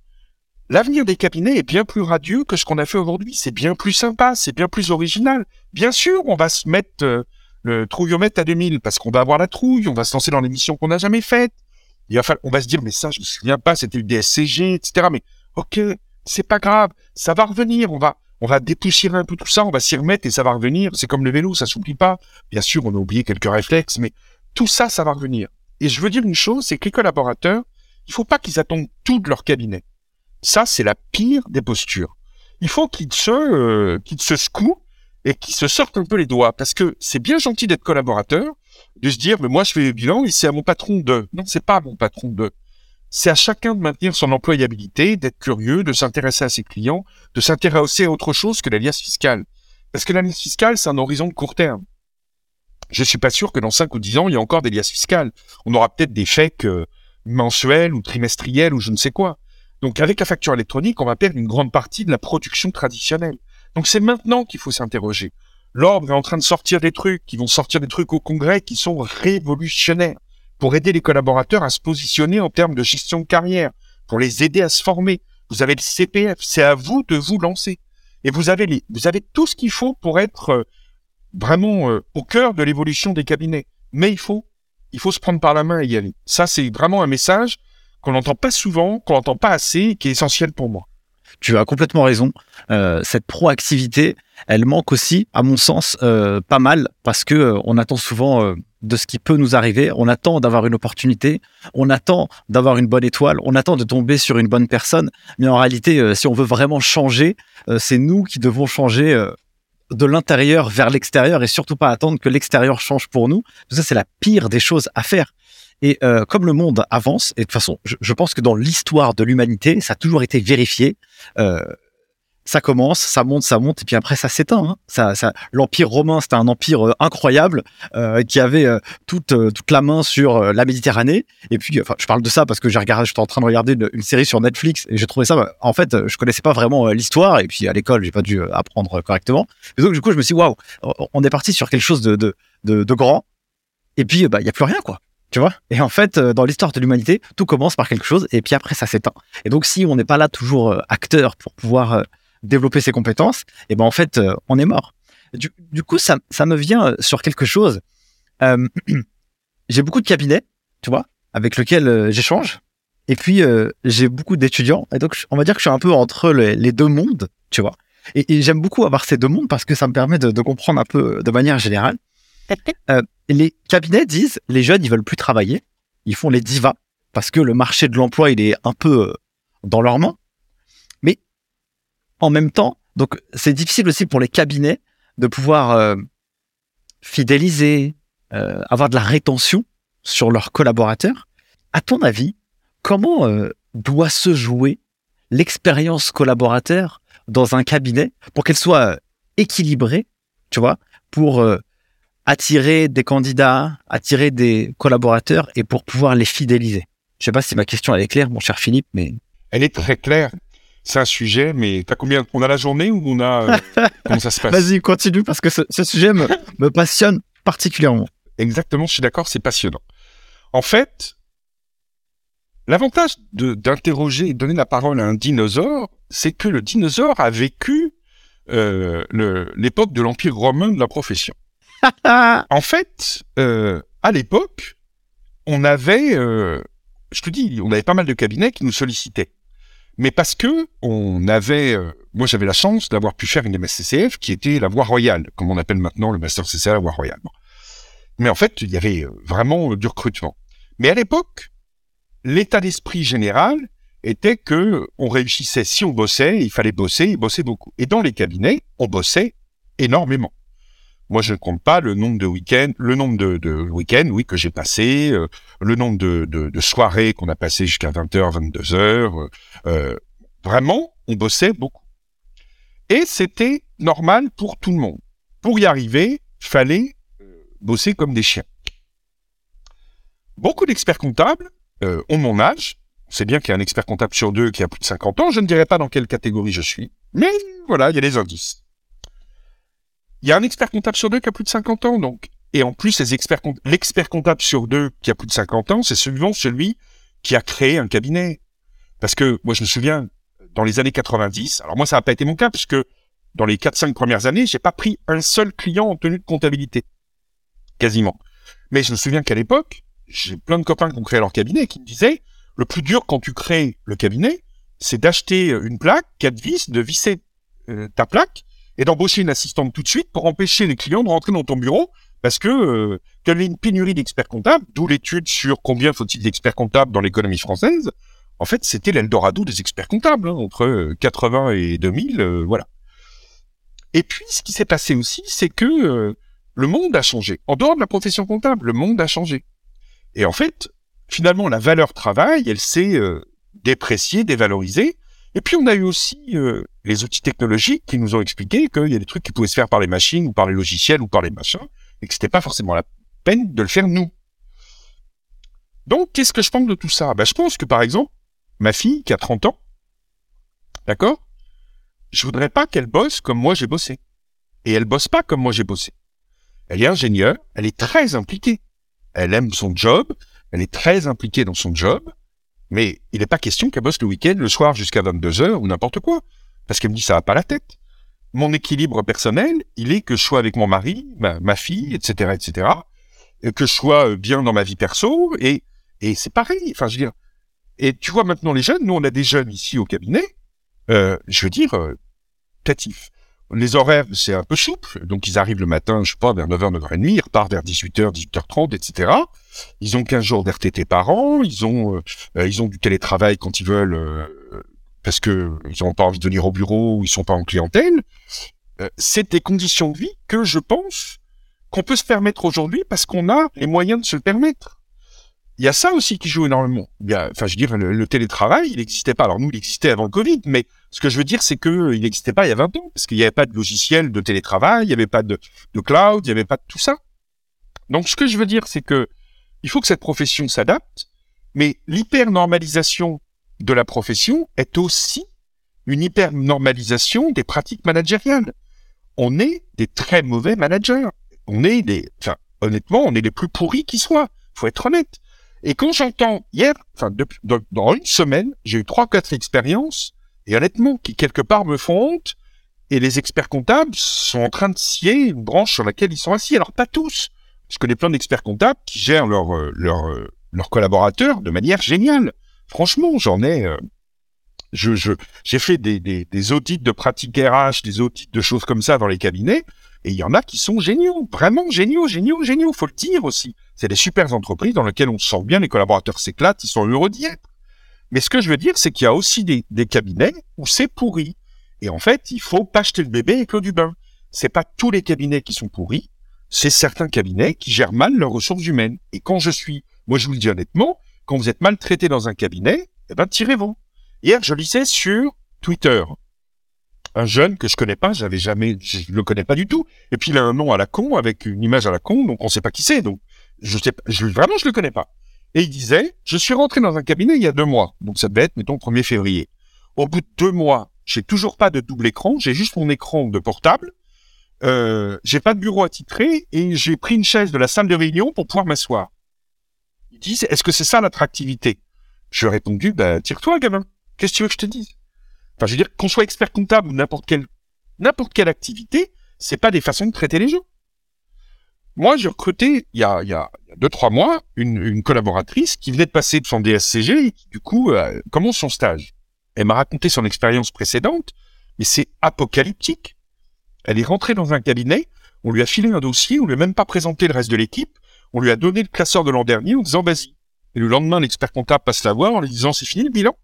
Speaker 2: L'avenir des cabinets est bien plus radieux que ce qu'on a fait aujourd'hui. C'est bien plus sympa, c'est bien plus original. Bien sûr, on va se mettre le trouillomètre à 2000 parce qu'on va avoir la trouille, on va se lancer dans les missions qu'on n'a jamais faites. Il on va se dire, mais ça, je me souviens pas, c'était le DSCG, etc. Mais ok, c'est pas grave, ça va revenir. On va, on va dépoussiérer un peu tout ça, on va s'y remettre et ça va revenir. C'est comme le vélo, ça s'oublie pas. Bien sûr, on a oublié quelques réflexes, mais tout ça, ça va revenir. Et je veux dire une chose, c'est que les collaborateurs, il faut pas qu'ils attendent tout de leur cabinet. Ça, c'est la pire des postures. Il faut qu'ils se, euh, qu'ils se secouent et qu'ils se sortent un peu les doigts, parce que c'est bien gentil d'être collaborateur, de se dire, mais moi, je fais le bilan et c'est à mon patron de. Non, c'est pas à mon patron de. C'est à chacun de maintenir son employabilité, d'être curieux, de s'intéresser à ses clients, de s'intéresser à autre chose que la liasse fiscale. Parce que la liasse fiscale, c'est un horizon de court terme. je suis pas sûr que dans 5 ou 10 ans, il y ait encore des liasses fiscales. On aura peut-être des chèques euh, mensuels ou trimestriels ou je ne sais quoi. Donc avec la facture électronique, on va perdre une grande partie de la production traditionnelle. Donc c'est maintenant qu'il faut s'interroger. L'ordre est en train de sortir des trucs, qui vont sortir des trucs au Congrès qui sont révolutionnaires pour aider les collaborateurs à se positionner en termes de gestion de carrière, pour les aider à se former. Vous avez le CPF, c'est à vous de vous lancer. Et vous avez les, vous avez tout ce qu'il faut pour être euh, vraiment euh, au cœur de l'évolution des cabinets. Mais il faut, il faut se prendre par la main et y aller. Ça, c'est vraiment un message qu'on n'entend pas souvent, qu'on n'entend pas assez, qui est essentiel pour moi.
Speaker 1: Tu as complètement raison. Euh, cette proactivité, elle manque aussi, à mon sens, euh, pas mal parce que euh, on attend souvent de ce qui peut nous arriver. On attend d'avoir une opportunité, on attend d'avoir une bonne étoile, on attend de tomber sur une bonne personne. Mais en réalité, si on veut vraiment changer, c'est nous qui devons changer de l'intérieur vers l'extérieur et surtout pas attendre que l'extérieur change pour nous. Ça, c'est la pire des choses à faire. Et euh, comme le monde avance, et de toute façon, je, je pense que dans l'histoire de l'humanité, ça a toujours été vérifié. Euh, ça commence, ça monte, ça monte, et puis après ça s'éteint. Hein. Ça, ça, L'empire romain, c'était un empire euh, incroyable euh, qui avait euh, toute euh, toute la main sur la Méditerranée. Et puis, enfin, je parle de ça parce que j'ai regardé, j'étais en train de regarder une, série sur Netflix et j'ai trouvé ça. bah, en fait, je connaissais pas vraiment l'histoire, et puis à l'école, j'ai pas dû apprendre correctement. Et donc du coup, je me suis dit, waouh, on est parti sur quelque chose de de, de, grand. Et puis, bah, il y a plus rien, quoi. Tu vois? Et en fait, euh, dans l'histoire de l'humanité, tout commence par quelque chose et puis après, ça s'éteint. Et donc, si on n'est pas là toujours euh, acteur pour pouvoir euh, développer ses compétences, et ben en fait, on est mort. Du, du coup, ça, ça me vient sur quelque chose. Euh, j'ai beaucoup de cabinets, tu vois, avec lesquels j'échange. Et puis, euh, j'ai beaucoup d'étudiants. Et donc, on va dire que je suis un peu entre les, les deux mondes, tu vois. Et, et j'aime beaucoup avoir ces deux mondes parce que ça me permet de, de comprendre un peu de manière générale. Euh, les cabinets disent les jeunes ils veulent plus travailler, ils font les divas parce que le marché de l'emploi il est un peu euh, dans leurs mains. Mais en même temps, donc c'est difficile aussi pour les cabinets de pouvoir euh, fidéliser, euh, avoir de la rétention sur leurs collaborateurs. À ton avis, comment doit se jouer l'expérience collaborateur dans un cabinet pour qu'elle soit équilibrée, tu vois, pour attirer des candidats, attirer des collaborateurs et pour pouvoir les fidéliser. Je sais pas si ma question elle est claire, mon cher Philippe, mais
Speaker 2: Elle est très claire. C'est un sujet, mais t'as combien On a la journée ou on a euh, comment ça se passe?
Speaker 1: Vas-y continue parce que ce, ce sujet me, me passionne particulièrement.
Speaker 2: Exactement, je suis d'accord, c'est passionnant. En fait, l'avantage d'interroger et donner la parole à un dinosaure, c'est que le dinosaure a vécu euh, le- l'époque de l'Empire romain de la profession. En fait, euh, à l'époque, on avait, euh, je te dis, on avait pas mal de cabinets qui nous sollicitaient. Mais parce que on avait, euh, moi j'avais la chance d'avoir pu faire une MSCCF qui était la voie royale, comme on appelle maintenant le Master CCA la voie royale. Mais en fait, il y avait euh, vraiment euh, du recrutement. Mais à l'époque, l'état d'esprit général était que on réussissait si on bossait, il fallait bosser, et bosser beaucoup. Et dans les cabinets, on bossait énormément. Moi, je ne compte pas le nombre de week-ends, le nombre de, week-ends, oui, que j'ai passé, euh, le nombre de, de, de soirées qu'on a passées jusqu'à 20h, 22h. Euh, euh, vraiment, on bossait beaucoup. Et c'était normal pour tout le monde. Pour y arriver, fallait euh, bosser comme des chiens. Beaucoup d'experts comptables euh, ont mon âge. C'est bien qu'il y a un expert comptable sur deux qui a plus de 50 ans. Je ne dirais pas dans quelle catégorie je suis. Mais voilà, il y a des indices. Il y a un expert comptable sur deux qui a plus de 50 ans, donc. Et en plus, l'expert comptable sur deux qui a plus de 50 ans, c'est souvent celui qui a créé un cabinet. Parce que, moi, je me souviens, dans les années 90, alors moi, ça n'a pas été mon cas, puisque dans les 4-5 premières années, j'ai pas pris un seul client en tenue de comptabilité. Quasiment. Mais je me souviens qu'à l'époque, j'ai plein de copains qui ont créé leur cabinet qui me disaient, le plus dur quand tu crées le cabinet, c'est d'acheter une plaque, quatre vis, de visser euh, ta plaque et d'embaucher une assistante tout de suite pour empêcher les clients de rentrer dans ton bureau parce que euh, avait une pénurie d'experts comptables, d'où l'étude sur combien faut-il d'experts comptables dans l'économie française. En fait, c'était l'Eldorado des experts comptables, hein, entre euh, 80 et 2000, euh, voilà. Et puis, ce qui s'est passé aussi, c'est que euh, le monde a changé. En dehors de la profession comptable, le monde a changé. Et en fait, finalement, la valeur travail, elle s'est euh, dépréciée, dévalorisée. Et puis, on a eu aussi euh, les outils technologiques qui nous ont expliqué qu'il y a des trucs qui pouvaient se faire par les machines ou par les logiciels ou par les machins et que c'était pas forcément la peine de le faire nous. Donc, qu'est-ce que je pense de tout ça? Ben, Je pense que, par exemple, ma fille, qui a 30 ans, d'accord? Je voudrais pas qu'elle bosse comme moi j'ai bossé. Et elle bosse pas comme moi j'ai bossé. Elle est ingénieure, elle est très impliquée. Elle aime son job, elle est très impliquée dans son job, mais il n'est pas question qu'elle bosse le week-end, le soir jusqu'à 22 heures ou n'importe quoi. Parce qu'elle me dit ça va pas la tête. Mon équilibre personnel, il est que je sois avec mon mari, ma, fille, etc., etc., que je sois bien dans ma vie perso, et, et c'est pareil. Enfin, je veux dire, et tu vois maintenant les jeunes, nous on a des jeunes ici au cabinet, euh, je veux dire, euh, Les horaires, c'est un peu souple, donc ils arrivent le matin, je sais pas, vers 9h, 9h30, ils repartent vers 18h, 18h30, etc. Ils ont 15 jours d'RTT par an, ils ont, euh, euh, ils ont du télétravail quand ils veulent, euh, parce que ils n'ont pas envie de venir au bureau ou ils sont pas en clientèle. c'est des conditions de vie que je pense qu'on peut se permettre aujourd'hui parce qu'on a les moyens de se le permettre il y a ça aussi qui joue énormément. enfin, je veux dire, le, télétravail, il n'existait pas. Alors nous, il existait avant Covid, mais ce que je veux dire, c'est que il n'existait pas il y a 20 ans, parce qu'il n'y avait pas de logiciel de télétravail, il n'y avait pas de, de cloud, il n'y avait pas de tout ça. Donc, ce que je veux dire, c'est que il faut que cette profession s'adapte, mais l'hyper-normalisation de la profession est aussi une hyper-normalisation des pratiques managériales. On est des très mauvais managers. On est des, enfin, honnêtement, on est les plus pourris qui soient. Faut être honnête. Et quand j'entends hier, enfin, dans, une semaine, j'ai eu trois, quatre expériences, et honnêtement, qui quelque part me font honte, et les experts comptables sont en train de scier une branche sur laquelle ils sont assis. Alors, pas tous. Je connais plein d'experts comptables qui gèrent leurs euh, leur, euh, collaborateurs de manière géniale. Franchement, j'en ai, euh, je, j'ai fait des, des, des, audits de pratiques RH, des audits de choses comme ça dans les cabinets, et il y en a qui sont géniaux, vraiment géniaux, géniaux, géniaux, faut le dire aussi. C'est des super entreprises dans lesquelles on se sent bien, les collaborateurs s'éclatent, ils sont heureux d'y être. Mais ce que je veux dire, c'est qu'il y a aussi des, des cabinets où c'est pourri. Et en fait, il faut pas jeter le bébé avec l'eau du bain. C'est pas tous les cabinets qui sont pourris, c'est certains cabinets qui gèrent mal leurs ressources humaines. Et quand je suis, moi je vous le dis honnêtement, quand vous êtes maltraité dans un cabinet, eh ben tirez-vous. Hier, je lisais sur Twitter un jeune que je connais pas, j'avais jamais, je le connais pas du tout. Et puis il a un nom à la con avec une image à la con, donc on sait pas qui c'est. Donc je sais, je, vraiment je le connais pas. Et il disait, je suis rentré dans un cabinet il y a deux mois, donc ça devait être mettons 1er février. Au bout de deux mois, j'ai toujours pas de double écran, j'ai juste mon écran de portable. Euh, j'ai pas de bureau attitré et j'ai pris une chaise de la salle de réunion pour pouvoir m'asseoir. Il dit, est-ce que c'est ça l'attractivité? Je lui ai répondu, bah tire-toi gamin. Qu'est-ce que tu veux que je te dise? Enfin, je veux dire, qu'on soit expert comptable ou n'importe quelle, n'importe quelle activité, c'est pas des façons de traiter les gens. Moi, j'ai recruté, il y a, il y a deux, trois mois, une, une collaboratrice qui venait de passer de son DSCG et qui, du coup, euh, commence son stage. Elle m'a raconté son expérience précédente, mais c'est apocalyptique. Elle est rentrée dans un cabinet, on lui a filé un dossier, on lui a même pas présenté le reste de l'équipe, on lui a donné le classeur de l'an dernier en disant vas-y. Et le lendemain, l'expert comptable passe la voir en lui disant c'est fini le bilan.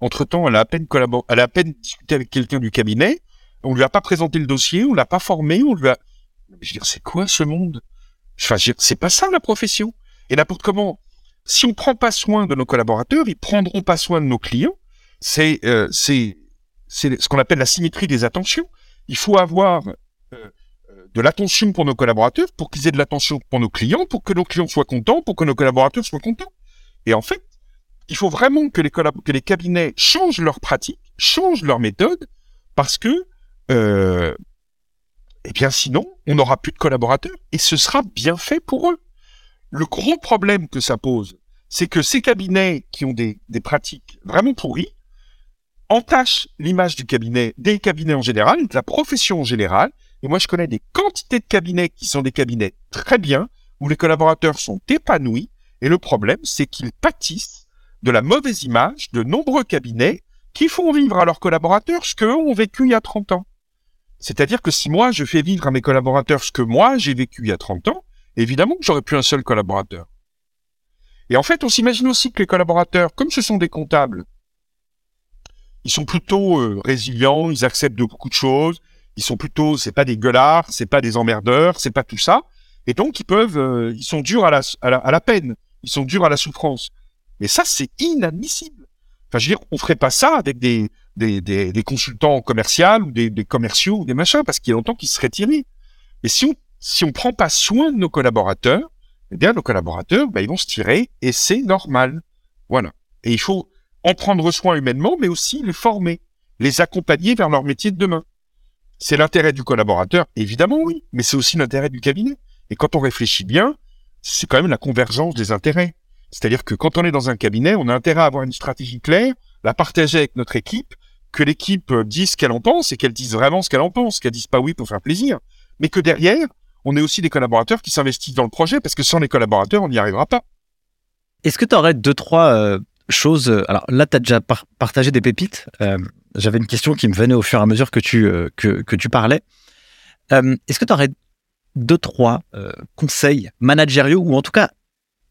Speaker 2: Entre-temps, elle a à peine collaboré, elle a à peine discuté avec quelqu'un du cabinet. On lui a pas présenté le dossier, on l'a pas formé, on lui a. Je veux dire, c'est quoi ce monde? Enfin, c'est pas ça la profession. Et n'importe comment. Si on prend pas soin de nos collaborateurs, ils prendront pas soin de nos clients. C'est euh, c'est c'est ce qu'on appelle la symétrie des attentions. Il faut avoir euh, euh, de l'attention pour nos collaborateurs, pour qu'ils aient de l'attention pour nos clients, pour que nos clients soient contents, pour que nos collaborateurs soient contents. Et en fait, il faut vraiment que les, que les cabinets changent leurs pratiques, changent leurs méthodes, parce que, euh, eh bien, sinon, on n'aura plus de collaborateurs et ce sera bien fait pour eux. Le gros problème que ça pose, c'est que ces cabinets qui ont des, des pratiques vraiment pourries entachent l'image du cabinet, des cabinets en général, de la profession en général. Et moi, je connais des quantités de cabinets qui sont des cabinets très bien, où les collaborateurs sont épanouis. Et le problème, c'est qu'ils pâtissent de la mauvaise image de nombreux cabinets qui font vivre à leurs collaborateurs ce qu'eux ont vécu il y a 30 ans. C'est-à-dire que si moi je fais vivre à mes collaborateurs ce que moi j'ai vécu il y a 30 ans, évidemment que j'aurais plus un seul collaborateur. Et en fait, on s'imagine aussi que les collaborateurs, comme ce sont des comptables, ils sont plutôt euh, résilients, ils acceptent de beaucoup de choses, ils sont plutôt, c'est pas des gueulards, c'est pas des emmerdeurs, c'est pas tout ça, et donc ils peuvent, euh, ils sont durs à la, à la peine, ils sont durs à la souffrance. Mais ça, c'est inadmissible. Enfin, je veux dire, on ferait pas ça avec des, des, des, consultants commerciaux ou des, des, commerciaux ou des machins, parce qu'il y a longtemps qu'ils seraient tirés. Mais si on, si on prend pas soin de nos collaborateurs, eh bien, nos collaborateurs, ben, ils vont se tirer et c'est normal. Voilà. Et il faut en prendre soin humainement, mais aussi les former, les accompagner vers leur métier de demain. C'est l'intérêt du collaborateur, évidemment, oui, mais c'est aussi l'intérêt du cabinet. Et quand on réfléchit bien, c'est quand même la convergence des intérêts. C'est-à-dire que quand on est dans un cabinet, on a intérêt à avoir une stratégie claire, la partager avec notre équipe, que l'équipe dise ce qu'elle en pense et qu'elle dise vraiment ce qu'elle en pense, qu'elle dise pas oui pour faire plaisir, mais que derrière, on ait aussi des collaborateurs qui s'investissent dans le projet, parce que sans les collaborateurs, on n'y arrivera pas.
Speaker 1: Est-ce que tu aurais deux, trois euh, choses euh, Alors là, tu as déjà partagé des pépites. Euh, j'avais une question qui me venait au fur et à mesure que tu, que, que, tu parlais. Est-ce que tu aurais deux, trois conseils managériaux ou en tout cas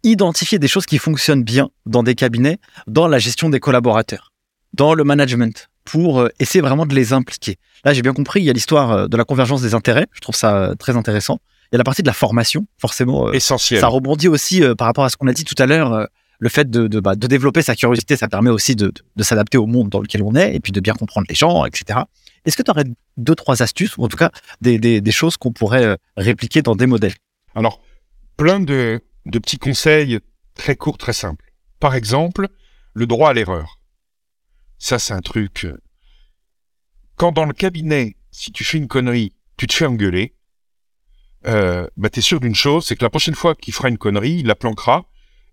Speaker 1: identifier des choses qui fonctionnent bien dans des cabinets, dans la gestion des collaborateurs, dans le management, pour essayer vraiment de les impliquer? Là, j'ai bien compris, il y a l'histoire euh, de la convergence des intérêts. Je trouve ça euh, très intéressant. Il y a la partie de la formation, forcément.
Speaker 2: Euh, Essentiel.
Speaker 1: Ça rebondit aussi par rapport à ce qu'on a dit tout à l'heure. Le fait bah, de, développer sa curiosité, ça permet aussi de, s'adapter au monde dans lequel on est et puis de bien comprendre les gens, etc. Est-ce que tu aurais deux, trois astuces ou en tout cas des, choses qu'on pourrait répliquer dans des modèles?
Speaker 2: Alors, plein de, petits conseils très courts, très simples. Par exemple, le droit à l'erreur. Ça, c'est un truc quand dans le cabinet, si tu fais une connerie, tu te fais engueuler, euh, bah t'es sûr d'une chose, c'est que la prochaine fois qu'il fera une connerie, il la planquera.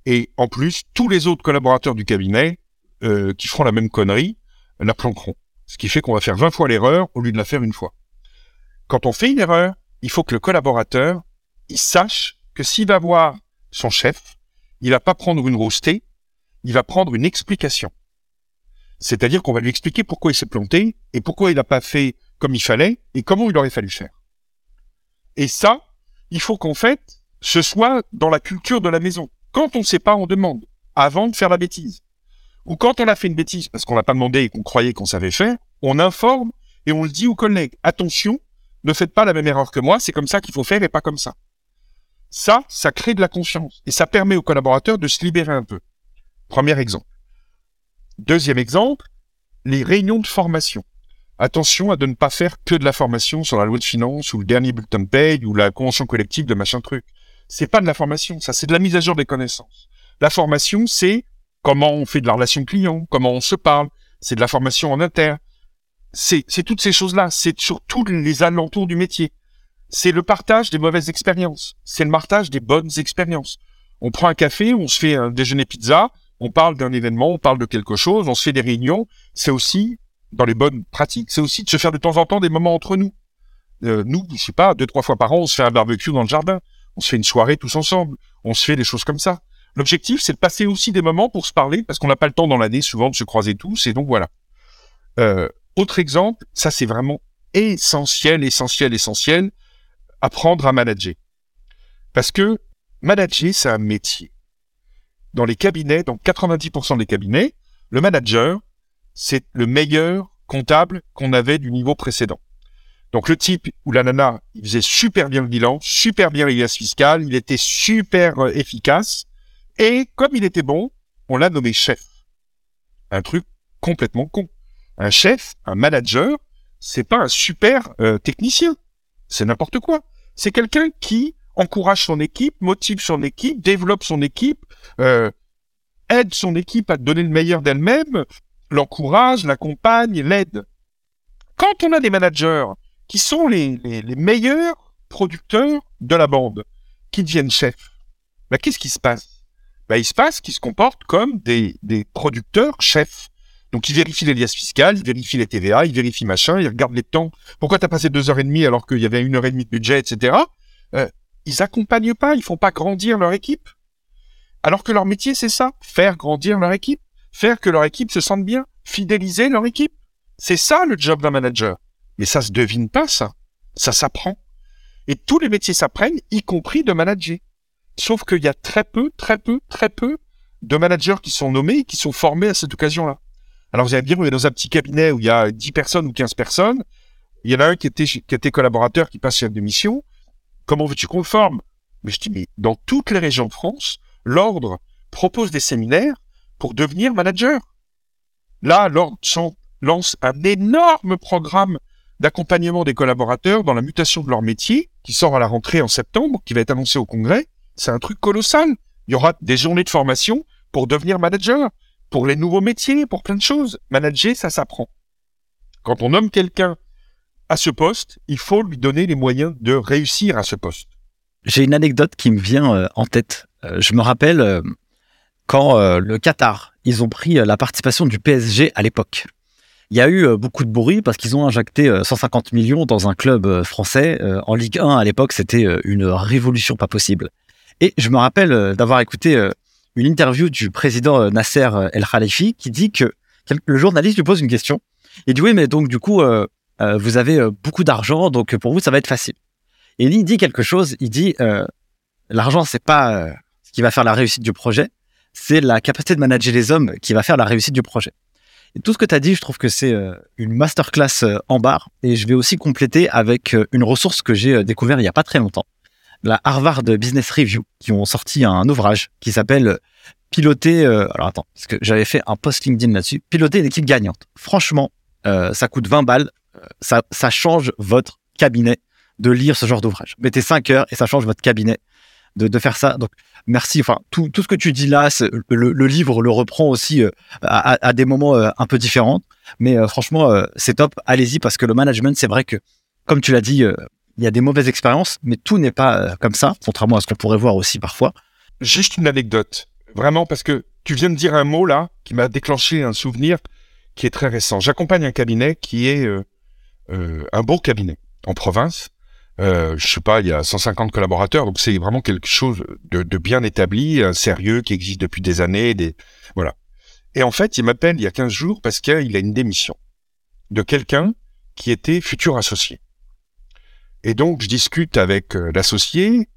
Speaker 2: Et en plus, tous les autres collaborateurs du cabinet euh, qui feront la même connerie la planqueront. Ce qui fait qu'on va faire 20 fois l'erreur au lieu de la faire une fois. Quand on fait une erreur, il faut que le collaborateur, il sache que s'il va voir son chef, il va pas prendre une roustée, il va prendre une explication. C'est-à-dire qu'on va lui expliquer pourquoi il s'est planté et pourquoi il n'a pas fait comme il fallait et comment il aurait fallu faire. Et ça, il faut qu'en fait, ce soit dans la culture de la maison. Quand on ne sait pas, on demande avant de faire la bêtise. Ou quand on a fait une bêtise parce qu'on n'a pas demandé et qu'on croyait qu'on savait faire, on informe et on le dit aux collègues. Attention, ne faites pas la même erreur que moi, c'est comme ça qu'il faut faire et pas comme ça. Ça, ça crée de la confiance et ça permet aux collaborateurs de se libérer un peu. Premier exemple. Deuxième exemple, les réunions de formation. Attention à ne pas faire que de la formation sur la loi de finances ou le dernier bulletin de paye ou la convention collective de machin truc. C'est pas de la formation, ça, c'est de la mise à jour des connaissances. La formation, c'est comment on fait de la relation client, comment on se parle, c'est de la formation en interne. C'est, toutes ces choses-là, c'est sur tous les alentours du métier. C'est le partage des mauvaises expériences, c'est le partage des bonnes expériences. On prend un café, on se fait un déjeuner pizza, on parle d'un événement, on parle de quelque chose, on se fait des réunions. C'est aussi, dans les bonnes pratiques, c'est aussi de se faire de temps en temps des moments entre nous. Euh, nous, je sais pas, deux, trois fois par an, on se fait un barbecue dans le jardin. On se fait une soirée tous ensemble. On se fait des choses comme ça. L'objectif, c'est de passer aussi des moments pour se parler, parce qu'on n'a pas le temps dans l'année souvent de se croiser tous, et donc voilà. Euh, autre exemple, ça c'est vraiment essentiel, essentiel, essentiel, apprendre à manager. Parce que manager, c'est un métier dans les cabinets, dans 90% des cabinets, le manager, c'est le meilleur comptable qu'on avait du niveau précédent. Donc le type ou la nana, il faisait super bien le bilan, super bien les fiscales, il était super euh, efficace, et comme il était bon, on l'a nommé chef. Un truc complètement con. Un chef, un manager, c'est pas un super euh, technicien. C'est n'importe quoi. C'est quelqu'un qui encourage son équipe, motive son équipe, développe son équipe, euh, aide son équipe à donner le meilleur d'elle-même, l'encourage, l'accompagne, l'aide. Quand on a des managers qui sont les, meilleurs producteurs de la bande, qui deviennent chefs, bah, qu'est-ce qui se passe? Bah, Il se passe qu'ils se comportent comme des, des producteurs chefs. Donc, ils vérifient les liasses fiscales, ils vérifient les TVA, ils vérifient machin, ils regardent les temps. Pourquoi t'as passé deux heures et demie alors qu'il y avait une heure et demie de budget, etc. Euh, ils accompagnent pas, ils font pas grandir leur équipe. Alors que leur métier, c'est ça, faire grandir leur équipe, faire que leur équipe se sente bien, fidéliser leur équipe. C'est ça le job d'un manager. Mais ça se devine pas, ça. Ça s'apprend. Et tous les métiers s'apprennent, y compris de manager. Sauf qu'il y a très peu, très peu, très peu de managers qui sont nommés et qui sont formés à cette occasion-là. Alors vous allez me dire, dans un petit cabinet où il y a 10 personnes ou 15 personnes. Il y en a un qui était, qui était collaborateur, qui passe chef de mission. Comment veux-tu qu'on forme? Mais je dis, mais dans toutes les régions de France, l'ordre propose des séminaires pour devenir manager. Là, l'ordre lance un énorme programme d'accompagnement des collaborateurs dans la mutation de leur métier, qui sort à la rentrée en septembre, qui va être annoncé au congrès. C'est un truc colossal. Il y aura des journées de formation pour devenir manager, pour les nouveaux métiers, pour plein de choses. Manager, ça s'apprend. Quand on nomme quelqu'un à ce poste, il faut lui donner les moyens de réussir à ce poste.
Speaker 1: J'ai une anecdote qui me vient euh, en tête. Euh, je me rappelle euh, quand le Qatar, ils ont pris la participation du PSG à l'époque. Il y a eu beaucoup de bruit parce qu'ils ont injecté 150 millions dans un club français. En Ligue 1, à l'époque, c'était une révolution pas possible. Et je me rappelle d'avoir écouté une interview du président Nasser El Khalifi qui dit que le journaliste lui pose une question. Il dit oui, mais donc du coup, vous avez beaucoup d'argent, donc pour vous, ça va être facile. Et il dit quelque chose. Il dit euh, l'argent, c'est pas euh, ce qui va faire la réussite du projet, c'est la capacité de manager les hommes qui va faire la réussite du projet. Tout ce que tu as dit, je trouve que c'est euh, une masterclass euh, en barre. Et je vais aussi compléter avec une ressource que j'ai découvert il y a pas très longtemps. La Harvard Business Review, qui ont sorti un ouvrage qui s'appelle Piloter. alors attends, parce que j'avais fait un post LinkedIn là-dessus. Piloter une équipe gagnante. Franchement, ça coûte 20 balles. Ça, ça change votre cabinet de lire ce genre d'ouvrage. Mettez 5 heures et ça change votre cabinet de, faire ça. Donc, merci. Enfin, tout, tout ce que tu dis là, le, le, livre le reprend aussi euh, à, des moments euh, un peu différents. Mais euh, franchement, c'est top. Allez-y parce que le management, c'est vrai que, comme tu l'as dit, il y a des mauvaises expériences, mais tout n'est pas comme ça, contrairement à ce qu'on pourrait voir aussi parfois.
Speaker 2: Juste une anecdote, vraiment, parce que tu viens de dire un mot là qui m'a déclenché un souvenir qui est très récent. J'accompagne un cabinet qui est un beau cabinet en province euh, je sais pas, il y a 150 collaborateurs, donc c'est vraiment quelque chose de, de, bien établi, un sérieux qui existe depuis des années, des voilà. Et en fait, il m'appelle il y a 15 jours parce qu'il a une démission de quelqu'un qui était futur associé. Et donc, je discute avec euh, l'associé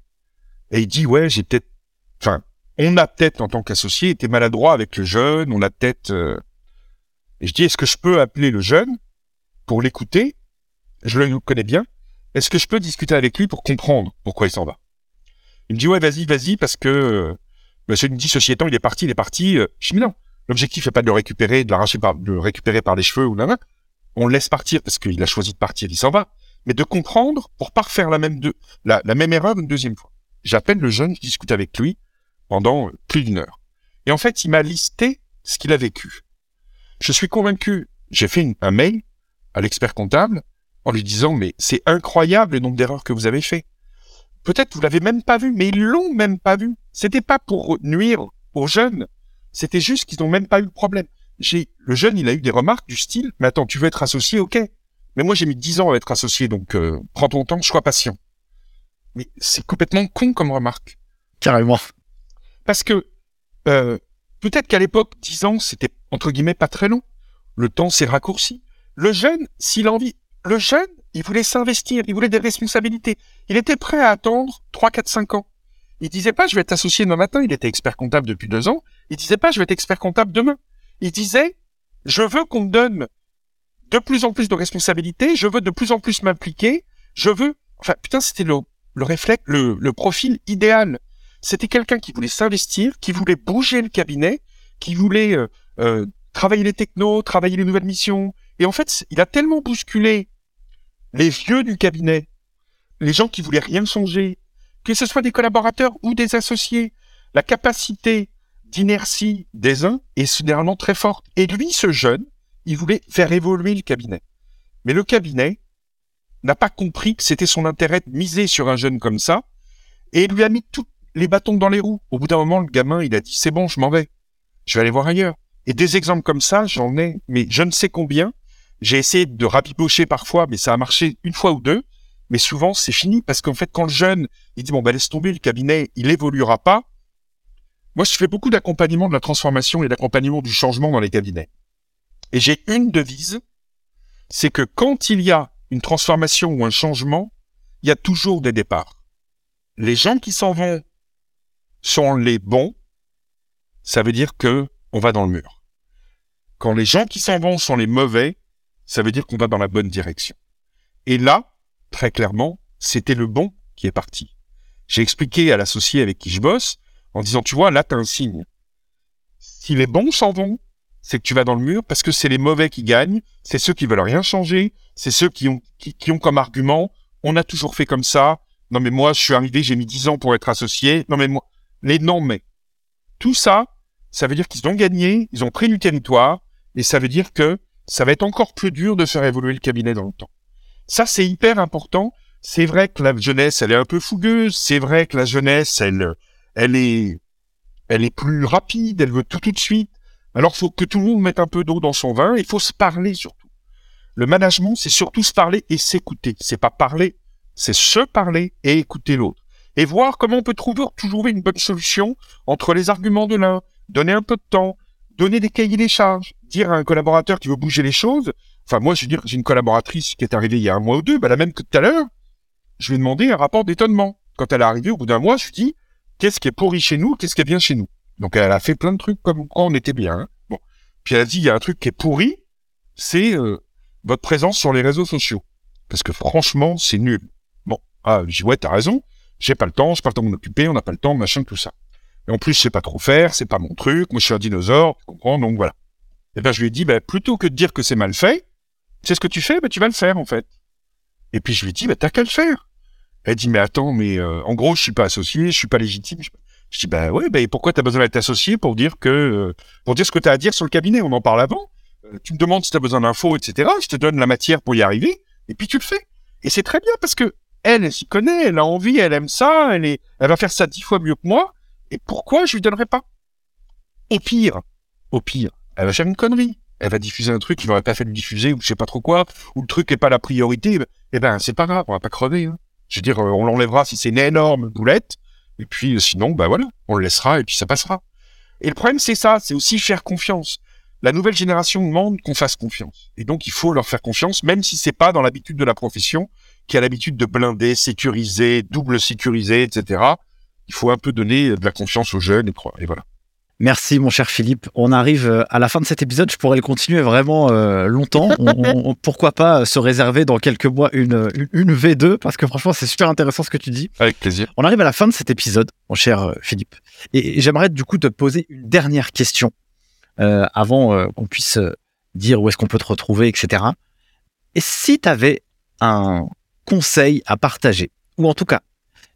Speaker 2: et il dit ouais, j'ai peut-être, enfin, on a peut-être en tant qu'associé été maladroit avec le jeune, on a peut-être. Euh, et je dis est-ce que je peux appeler le jeune pour l'écouter? Je le connais bien est-ce que je peux discuter avec lui pour comprendre pourquoi il s'en va? Il me dit ouais vas-y vas-y parce que euh, monsieur me dit ceci étant il est parti il est parti. Euh. Je dis non l'objectif n'est pas de le récupérer de l'arracher par de le récupérer par les cheveux ou là on le laisse partir parce qu'il a choisi de partir il s'en va mais de comprendre pour pas refaire la même la, la même erreur une deuxième fois. J'appelle le jeune je discute avec lui pendant euh, plus d'une heure et en fait il m'a listé ce qu'il a vécu. Je suis convaincu j'ai fait un mail à l'expert comptable en lui disant mais c'est incroyable le nombre d'erreurs que vous avez fait. Peut-être vous l'avez même pas vu, mais ils l'ont même pas vu. C'était pas pour nuire aux jeunes, c'était juste qu'ils n'ont même pas eu le problème. J'ai le jeune, il a eu des remarques du style mais attends, tu veux être associé, ok. Mais moi j'ai mis dix ans à être associé, donc euh, prends ton temps, sois patient. Mais c'est complètement con comme remarque.
Speaker 1: Carrément.
Speaker 2: Parce que euh, peut-être qu'à l'époque, dix ans, c'était entre guillemets pas très long. Le temps s'est raccourci. Le jeune, s'il a envie, le jeune, il voulait s'investir, il voulait des responsabilités. Il était prêt à attendre 3, 4, 5 ans. Il disait pas, je vais être associé demain matin. Il était expert comptable depuis deux ans. Il disait pas, je vais être expert comptable demain. Il disait, je veux qu'on me donne de plus en plus de responsabilités. Je veux de plus en plus m'impliquer. Je veux, enfin, putain, c'était le, le réflexe, le, profil idéal. C'était quelqu'un qui voulait s'investir, qui voulait bouger le cabinet, qui voulait euh, euh, travailler les technos, travailler les nouvelles missions. Et en fait, il a tellement bousculé les vieux du cabinet, les gens qui voulaient rien changer, que ce soit des collaborateurs ou des associés, la capacité d'inertie des uns est généralement très forte. Et lui, ce jeune, il voulait faire évoluer le cabinet. Mais le cabinet n'a pas compris que c'était son intérêt de miser sur un jeune comme ça, et il lui a mis tous les bâtons dans les roues. Au bout d'un moment, le gamin, il a dit, c'est bon, je m'en vais. Je vais aller voir ailleurs. Et des exemples comme ça, j'en ai, mais je ne sais combien, j'ai essayé de rabibocher parfois, mais ça a marché une fois ou deux. Mais souvent, c'est fini parce qu'en fait, quand le jeune, il dit, bon, ben, laisse tomber le cabinet, il évoluera pas. Moi, je fais beaucoup d'accompagnement de la transformation et d'accompagnement du changement dans les cabinets. Et j'ai une devise, c'est que quand il y a une transformation ou un changement, il y a toujours des départs. Les gens qui s'en vont sont les bons. Ça veut dire que on va dans le mur. Quand les gens qui s'en vont sont les mauvais, ça veut dire qu'on va dans la bonne direction. Et là, très clairement, c'était le bon qui est parti. J'ai expliqué à l'associé avec qui je bosse, en disant, tu vois, là, t'as un signe. Si les bons s'en vont, c'est que tu vas dans le mur parce que c'est les mauvais qui gagnent, c'est ceux qui veulent rien changer, c'est ceux qui ont, qui, ont comme argument, on a toujours fait comme ça. Non, mais moi, je suis arrivé, j'ai mis 10 ans pour être associé. Non, mais moi, les non, mais. Tout ça, ça veut dire qu'ils ont gagné, ils ont pris du territoire, et ça veut dire que ça va être encore plus dur de faire évoluer le cabinet dans le temps. Ça, c'est hyper important. C'est vrai que la jeunesse, elle est un peu fougueuse. C'est vrai que la jeunesse, elle, elle est, elle est plus rapide. Elle veut tout tout de suite. Alors, faut que tout le monde mette un peu d'eau dans son vin. Il faut se parler surtout. Le management, c'est surtout se parler et s'écouter. C'est pas parler, c'est se parler et écouter l'autre. Et voir comment on peut trouver, trouver une bonne solution entre les arguments de l'un, donner un peu de temps, donner des cahiers des charges, dire à un collaborateur qui veut bouger les choses. Enfin, moi, je veux dire, j'ai une collaboratrice qui est arrivée il y a un mois ou deux, bah, la même que tout à l'heure. Je lui ai demandé un rapport d'étonnement. Quand elle est arrivée au bout d'un mois, je lui ai dit, qu'est-ce qui est pourri chez nous, qu'est-ce qui est bien chez nous? Donc, elle a fait plein de trucs comme quand on était bien. Hein. Bon. Puis elle a dit, il y a un truc qui est pourri, c'est euh, votre présence sur les réseaux sociaux. Parce que franchement, c'est nul. Bon. Ah, dis, ouais, t'as raison. J'ai pas le temps, j'ai pas le temps de on n'a pas le temps, machin, tout ça. Et en plus, je sais pas trop faire, c'est pas mon truc, moi je suis un dinosaure, tu comprends, donc voilà. Et ben je lui ai dit, ben, plutôt que de dire que c'est mal fait, c'est ce que tu fais, ben, tu vas le faire en fait. Et puis je lui ai dit, ben, t'as qu'à le faire. Elle dit, mais attends, mais euh, en gros, je suis pas associé, je suis pas légitime. Je, dis, ben ouais, ben pourquoi t'as besoin d'être associé pour dire que, euh, pour dire ce que t'as à dire sur le cabinet, on en parle avant. Euh, tu me demandes si t'as besoin d'infos, etc. Je te donne la matière pour y arriver, et puis tu le fais. Et c'est très bien parce que elle, elle s'y connaît, elle a envie, elle aime ça, elle est, elle va faire ça dix fois mieux que moi. Et pourquoi je lui donnerais pas? Au pire, au pire, elle va faire une connerie. Elle va diffuser un truc qu'il n'aurait pas fait de diffuser ou je sais pas trop quoi, ou le truc n'est pas la priorité. Eh ben, c'est pas grave, on va pas crever. Hein. Je veux dire, euh, on l'enlèvera si c'est une énorme boulette. Et puis, euh, sinon, bah voilà, on le laissera et puis ça passera. Et le problème, c'est ça, c'est aussi faire confiance. La nouvelle génération demande qu'on fasse confiance. Et donc, il faut leur faire confiance, même si c'est pas dans l'habitude de la profession, qui a l'habitude de blinder, sécuriser, double sécuriser, etc il faut un peu donner de la confiance aux jeunes et, voilà.
Speaker 1: Merci mon cher Philippe. On arrive euh, à la fin de cet épisode. Je pourrais le continuer vraiment euh, longtemps. pourquoi pas se réserver dans quelques mois une, une, V2 parce que franchement c'est super intéressant ce que tu dis.
Speaker 2: Avec plaisir.
Speaker 1: On arrive à la fin de cet épisode, mon cher euh, Philippe. Et, j'aimerais du coup te poser une dernière question avant qu'on puisse dire où est-ce qu'on peut te retrouver, etc. Et si tu avais un conseil à partager, ou en tout cas,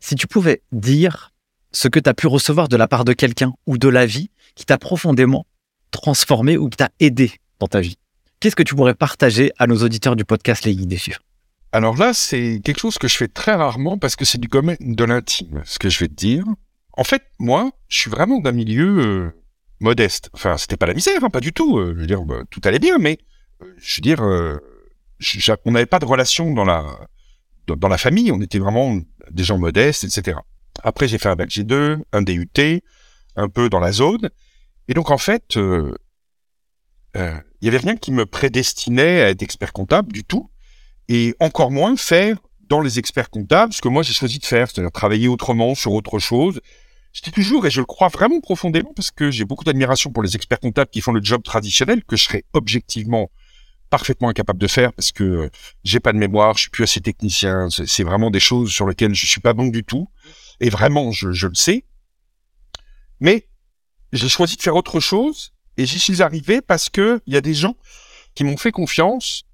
Speaker 1: si tu pouvais dire ce que tu as pu recevoir de la part de quelqu'un ou de la vie qui t'a profondément transformé ou qui t'a aidé dans ta vie. Qu'est-ce que tu pourrais partager à nos auditeurs du podcast Les Guides Déçus
Speaker 2: Alors là, c'est quelque chose que je fais très rarement parce que c'est du domaine de l'intime, ce que je vais te dire. En fait, moi, je suis vraiment d'un milieu euh, modeste. Enfin, c'était pas la misère, hein, pas du tout. Euh, je veux dire, bah, tout allait bien, mais euh, je veux dire, on n'avait pas de relation dans la dans la famille. On était vraiment des gens modestes, etc. Après, j'ai fait un bac G2, un DUT, un peu dans la zone. Et donc, en fait, euh, euh, il y avait rien qui me prédestinait à être expert comptable du tout, et encore moins faire dans les experts comptables ce que moi j'ai choisi de faire, c'est-à-dire travailler autrement sur autre chose. J'étais toujours, et je le crois vraiment profondément, parce que j'ai beaucoup d'admiration pour les experts comptables qui font le job traditionnel, que je serais objectivement parfaitement incapable de faire, parce que euh, j'ai pas de mémoire, je suis plus assez technicien, c'est vraiment des choses sur lesquelles je suis pas bon du tout. Et vraiment, je, le sais. Mais j'ai choisi de faire autre chose et j'y suis arrivé parce que il y a des gens qui m'ont fait confiance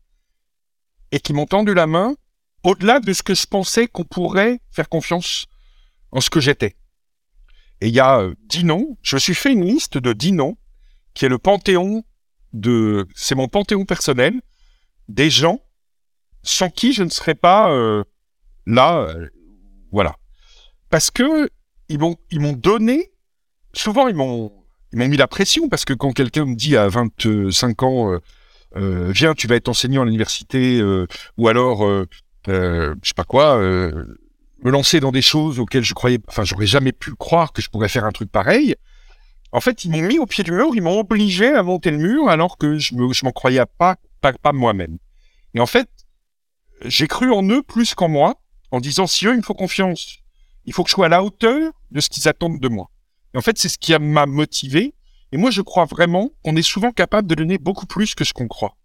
Speaker 2: et qui m'ont tendu la main au-delà de ce que je pensais qu'on pourrait faire confiance en ce que j'étais. Et il y a euh, dix noms. Je me suis fait une liste de dix noms qui est le panthéon de, c'est mon panthéon personnel des gens sans qui je ne serais pas euh, là. Euh, voilà parce que ils m'ont ils m'ont donné souvent ils m'ont ils m'ont mis la pression parce que quand quelqu'un me dit à 25 ans euh, euh, viens tu vas être enseignant à l'université euh, ou alors je sais pas quoi me lancer dans des choses auxquelles je croyais enfin j'aurais jamais pu croire que je pourrais faire un truc pareil en fait ils m'ont mis au pied du mur ils m'ont obligé à monter le mur alors que je me je m'en croyais pas pas, pas moi-même. Et en fait j'ai cru en eux plus qu'en moi en disant si eux ils me font confiance il faut que je sois à la hauteur de ce qu'ils attendent de moi. Et en fait, c'est ce qui m'a motivé. Et moi, je crois vraiment qu'on est souvent capable de donner beaucoup plus que ce qu'on croit.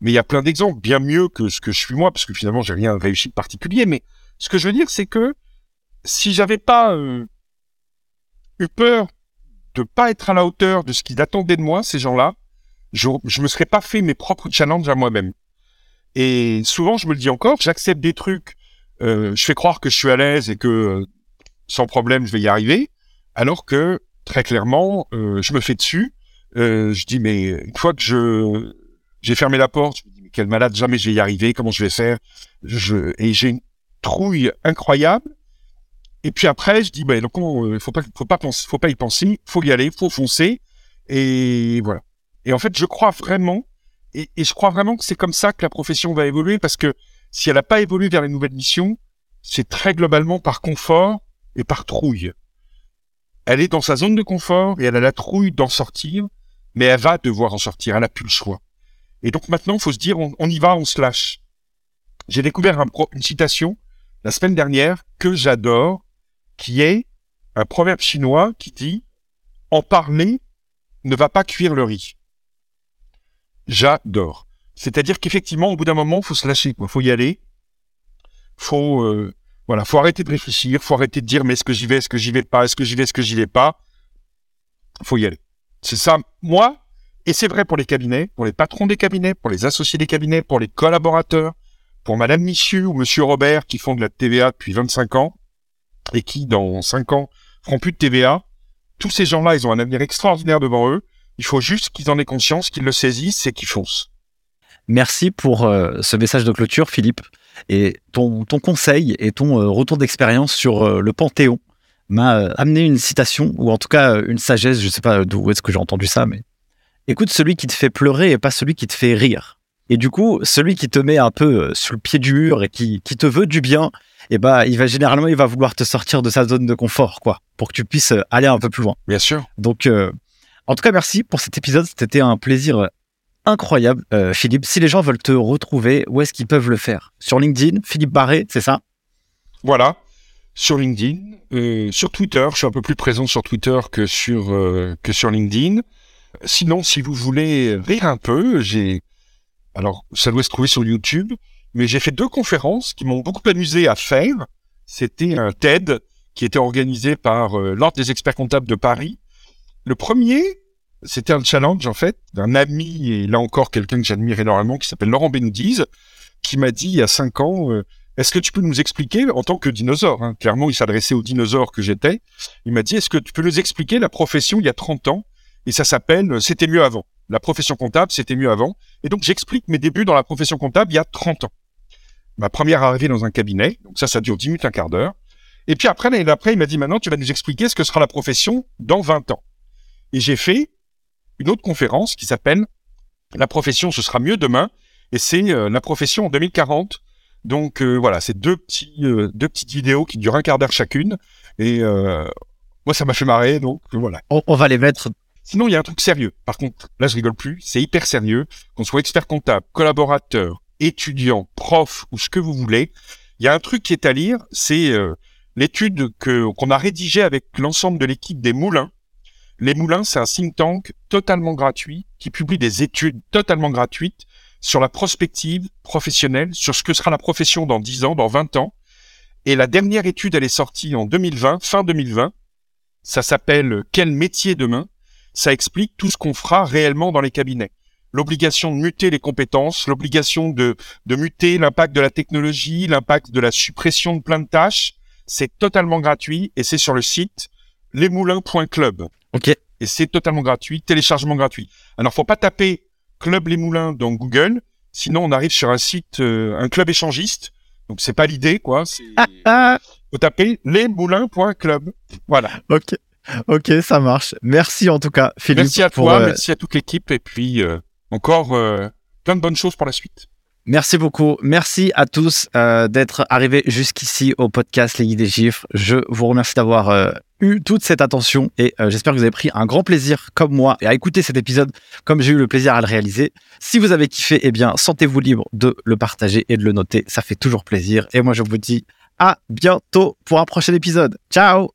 Speaker 2: Mais il y a plein d'exemples, bien mieux que ce que je suis moi, parce que finalement, j'ai rien réussi de particulier. Mais ce que je veux dire, c'est que si j'avais pas euh, eu peur de pas être à la hauteur de ce qu'ils attendaient de moi, ces gens-là, je, je me serais pas fait mes propres challenges à moi-même. Et souvent, je me le dis encore, j'accepte des trucs, euh, je fais croire que je suis à l'aise et que euh, sans problème, je vais y arriver, alors que très clairement, euh, je me fais dessus. je dis mais une fois que je j'ai fermé la porte, je me dis mais quel malade, jamais je vais y arriver, comment je vais faire? Je, Et j'ai une trouille incroyable. Et puis après, je dis ben donc faut pas faut pas faut pas y penser, faut y aller, faut foncer. Et voilà. Et en fait, je crois vraiment, et, et je crois vraiment que c'est comme ça que la profession va évoluer, parce que si elle n'a pas évolué vers les nouvelles missions, c'est très globalement par confort et par trouille. Elle est dans sa zone de confort et elle a la trouille d'en sortir, mais elle va devoir en sortir, elle n'a plus le choix. Et donc maintenant, faut se dire, on, y va, on se lâche. J'ai découvert une citation la semaine dernière que j'adore, qui est un proverbe chinois qui dit « En parler ne va pas cuire le riz ». J'adore. C'est-à-dire qu'effectivement, au bout d'un moment, faut se lâcher. Faut y aller. Faut, euh, voilà, faut arrêter de réfléchir, faut arrêter de dire, mais est-ce que j'y vais, est-ce que j'y vais pas, est-ce que j'y vais, est-ce que j'y vais pas? Faut y aller. C'est ça, moi, et c'est vrai pour les cabinets, pour les patrons des cabinets, pour les associés des cabinets, pour les collaborateurs, pour Madame Michu ou Monsieur Robert qui font de la TVA depuis 25 ans et qui, dans 5 ans, feront plus de TVA. Tous ces gens-là, ils ont un avenir extraordinaire devant eux. Il faut juste qu'ils en aient conscience, qu'ils le saisissent et qu'ils foncent.
Speaker 1: Merci pour euh, ce message de clôture, Philippe. Et ton, ton conseil et ton euh, retour d'expérience sur euh, le Panthéon m'a amené une citation, ou en tout cas une sagesse, je ne sais pas d'où est-ce que j'ai entendu ça, mais écoute celui qui te fait pleurer et pas celui qui te fait rire. Et du coup, celui qui te met un peu sur le pied du mur et qui, qui te veut du bien, eh ben, il va généralement, il va vouloir te sortir de sa zone de confort, quoi, pour que tu puisses aller un peu plus loin.
Speaker 2: Bien sûr.
Speaker 1: Donc, en tout cas, merci pour cet épisode. C'était un plaisir incroyable, euh, Philippe. Si les gens veulent te retrouver, où est-ce qu'ils peuvent le faire? Sur LinkedIn, Philippe Barré, c'est ça?
Speaker 2: Voilà, sur LinkedIn, euh, sur Twitter. Je suis un peu plus présent sur Twitter que sur euh, que sur LinkedIn. Sinon, si vous voulez rire un peu, j'ai alors ça doit se trouver sur YouTube, mais j'ai fait deux conférences qui m'ont beaucoup amusé à faire. C'était un TED qui était organisé par l'Ordre des experts comptables de Paris. Le premier, c'était un challenge en fait d'un ami et là encore quelqu'un que j'admire énormément qui s'appelle Laurent Benoudiz qui m'a dit il y a cinq ans euh, est-ce que tu peux nous expliquer en tant que dinosaure hein, clairement il s'adressait aux dinosaures que j'étais il m'a dit est-ce que tu peux nous expliquer la profession il y a 30 ans et ça s'appelle euh, c'était mieux avant. La profession comptable c'était mieux avant. Et donc j'explique mes débuts dans la profession comptable il y a 30 ans. Ma première arrivée dans un cabinet donc ça ça dure 10 minutes un quart d'heure. Et puis après l'année d'après il m'a dit maintenant tu vas nous expliquer ce que sera la profession dans 20 ans. Et j'ai fait une autre conférence qui s'appelle La profession, ce sera mieux demain. Et c'est euh, la profession en 2040. Donc euh, voilà, c'est deux petits euh, deux petites vidéos qui durent un quart d'heure chacune. Et moi, ça m'a fait marrer. Donc voilà.
Speaker 1: On, va les mettre.
Speaker 2: Sinon, il y a un truc sérieux. Par contre, là, je rigole plus. C'est hyper sérieux. Qu'on soit expert comptable, collaborateur, étudiant, prof ou ce que vous voulez. Il y a un truc qui est à lire. C'est l'étude que qu'on a rédigée avec l'ensemble de l'équipe des Moulins les Moulins, c'est un think tank totalement gratuit qui publie des études totalement gratuites sur la prospective professionnelle, sur ce que sera la profession dans 10 ans, dans 20 ans. Et la dernière étude, elle est sortie en 2020, fin 2020. Ça s'appelle Quel métier demain? Ça explique tout ce qu'on fera réellement dans les cabinets. L'obligation de muter les compétences, l'obligation de, de muter l'impact de la technologie, l'impact de la suppression de plein de tâches. C'est totalement gratuit et c'est sur le site lesmoulins.club.
Speaker 1: Ok.
Speaker 2: Et c'est totalement gratuit, téléchargement gratuit. Alors, faut pas taper Club Les Moulins dans Google, sinon on arrive sur un site, euh, un club échangiste. Donc c'est pas l'idée, quoi. C'est... faut taper lesmoulins.club. Voilà.
Speaker 1: Ok. Ok, ça marche. Merci en tout cas, Philippe.
Speaker 2: Merci à toi, euh, merci à toute l'équipe et puis euh, encore plein de bonnes choses pour la suite.
Speaker 1: Merci beaucoup. Merci à tous euh, d'être arrivés jusqu'ici au podcast Les Guides des Chiffres. Je vous remercie d'avoir euh, eu toute cette attention et euh, j'espère que vous avez pris un grand plaisir comme moi à écouter cet épisode comme j'ai eu le plaisir à le réaliser. Si vous avez kiffé, eh bien, sentez-vous libre de le partager et de le noter. Ça fait toujours plaisir. Et moi, je vous dis à bientôt pour un prochain épisode. Ciao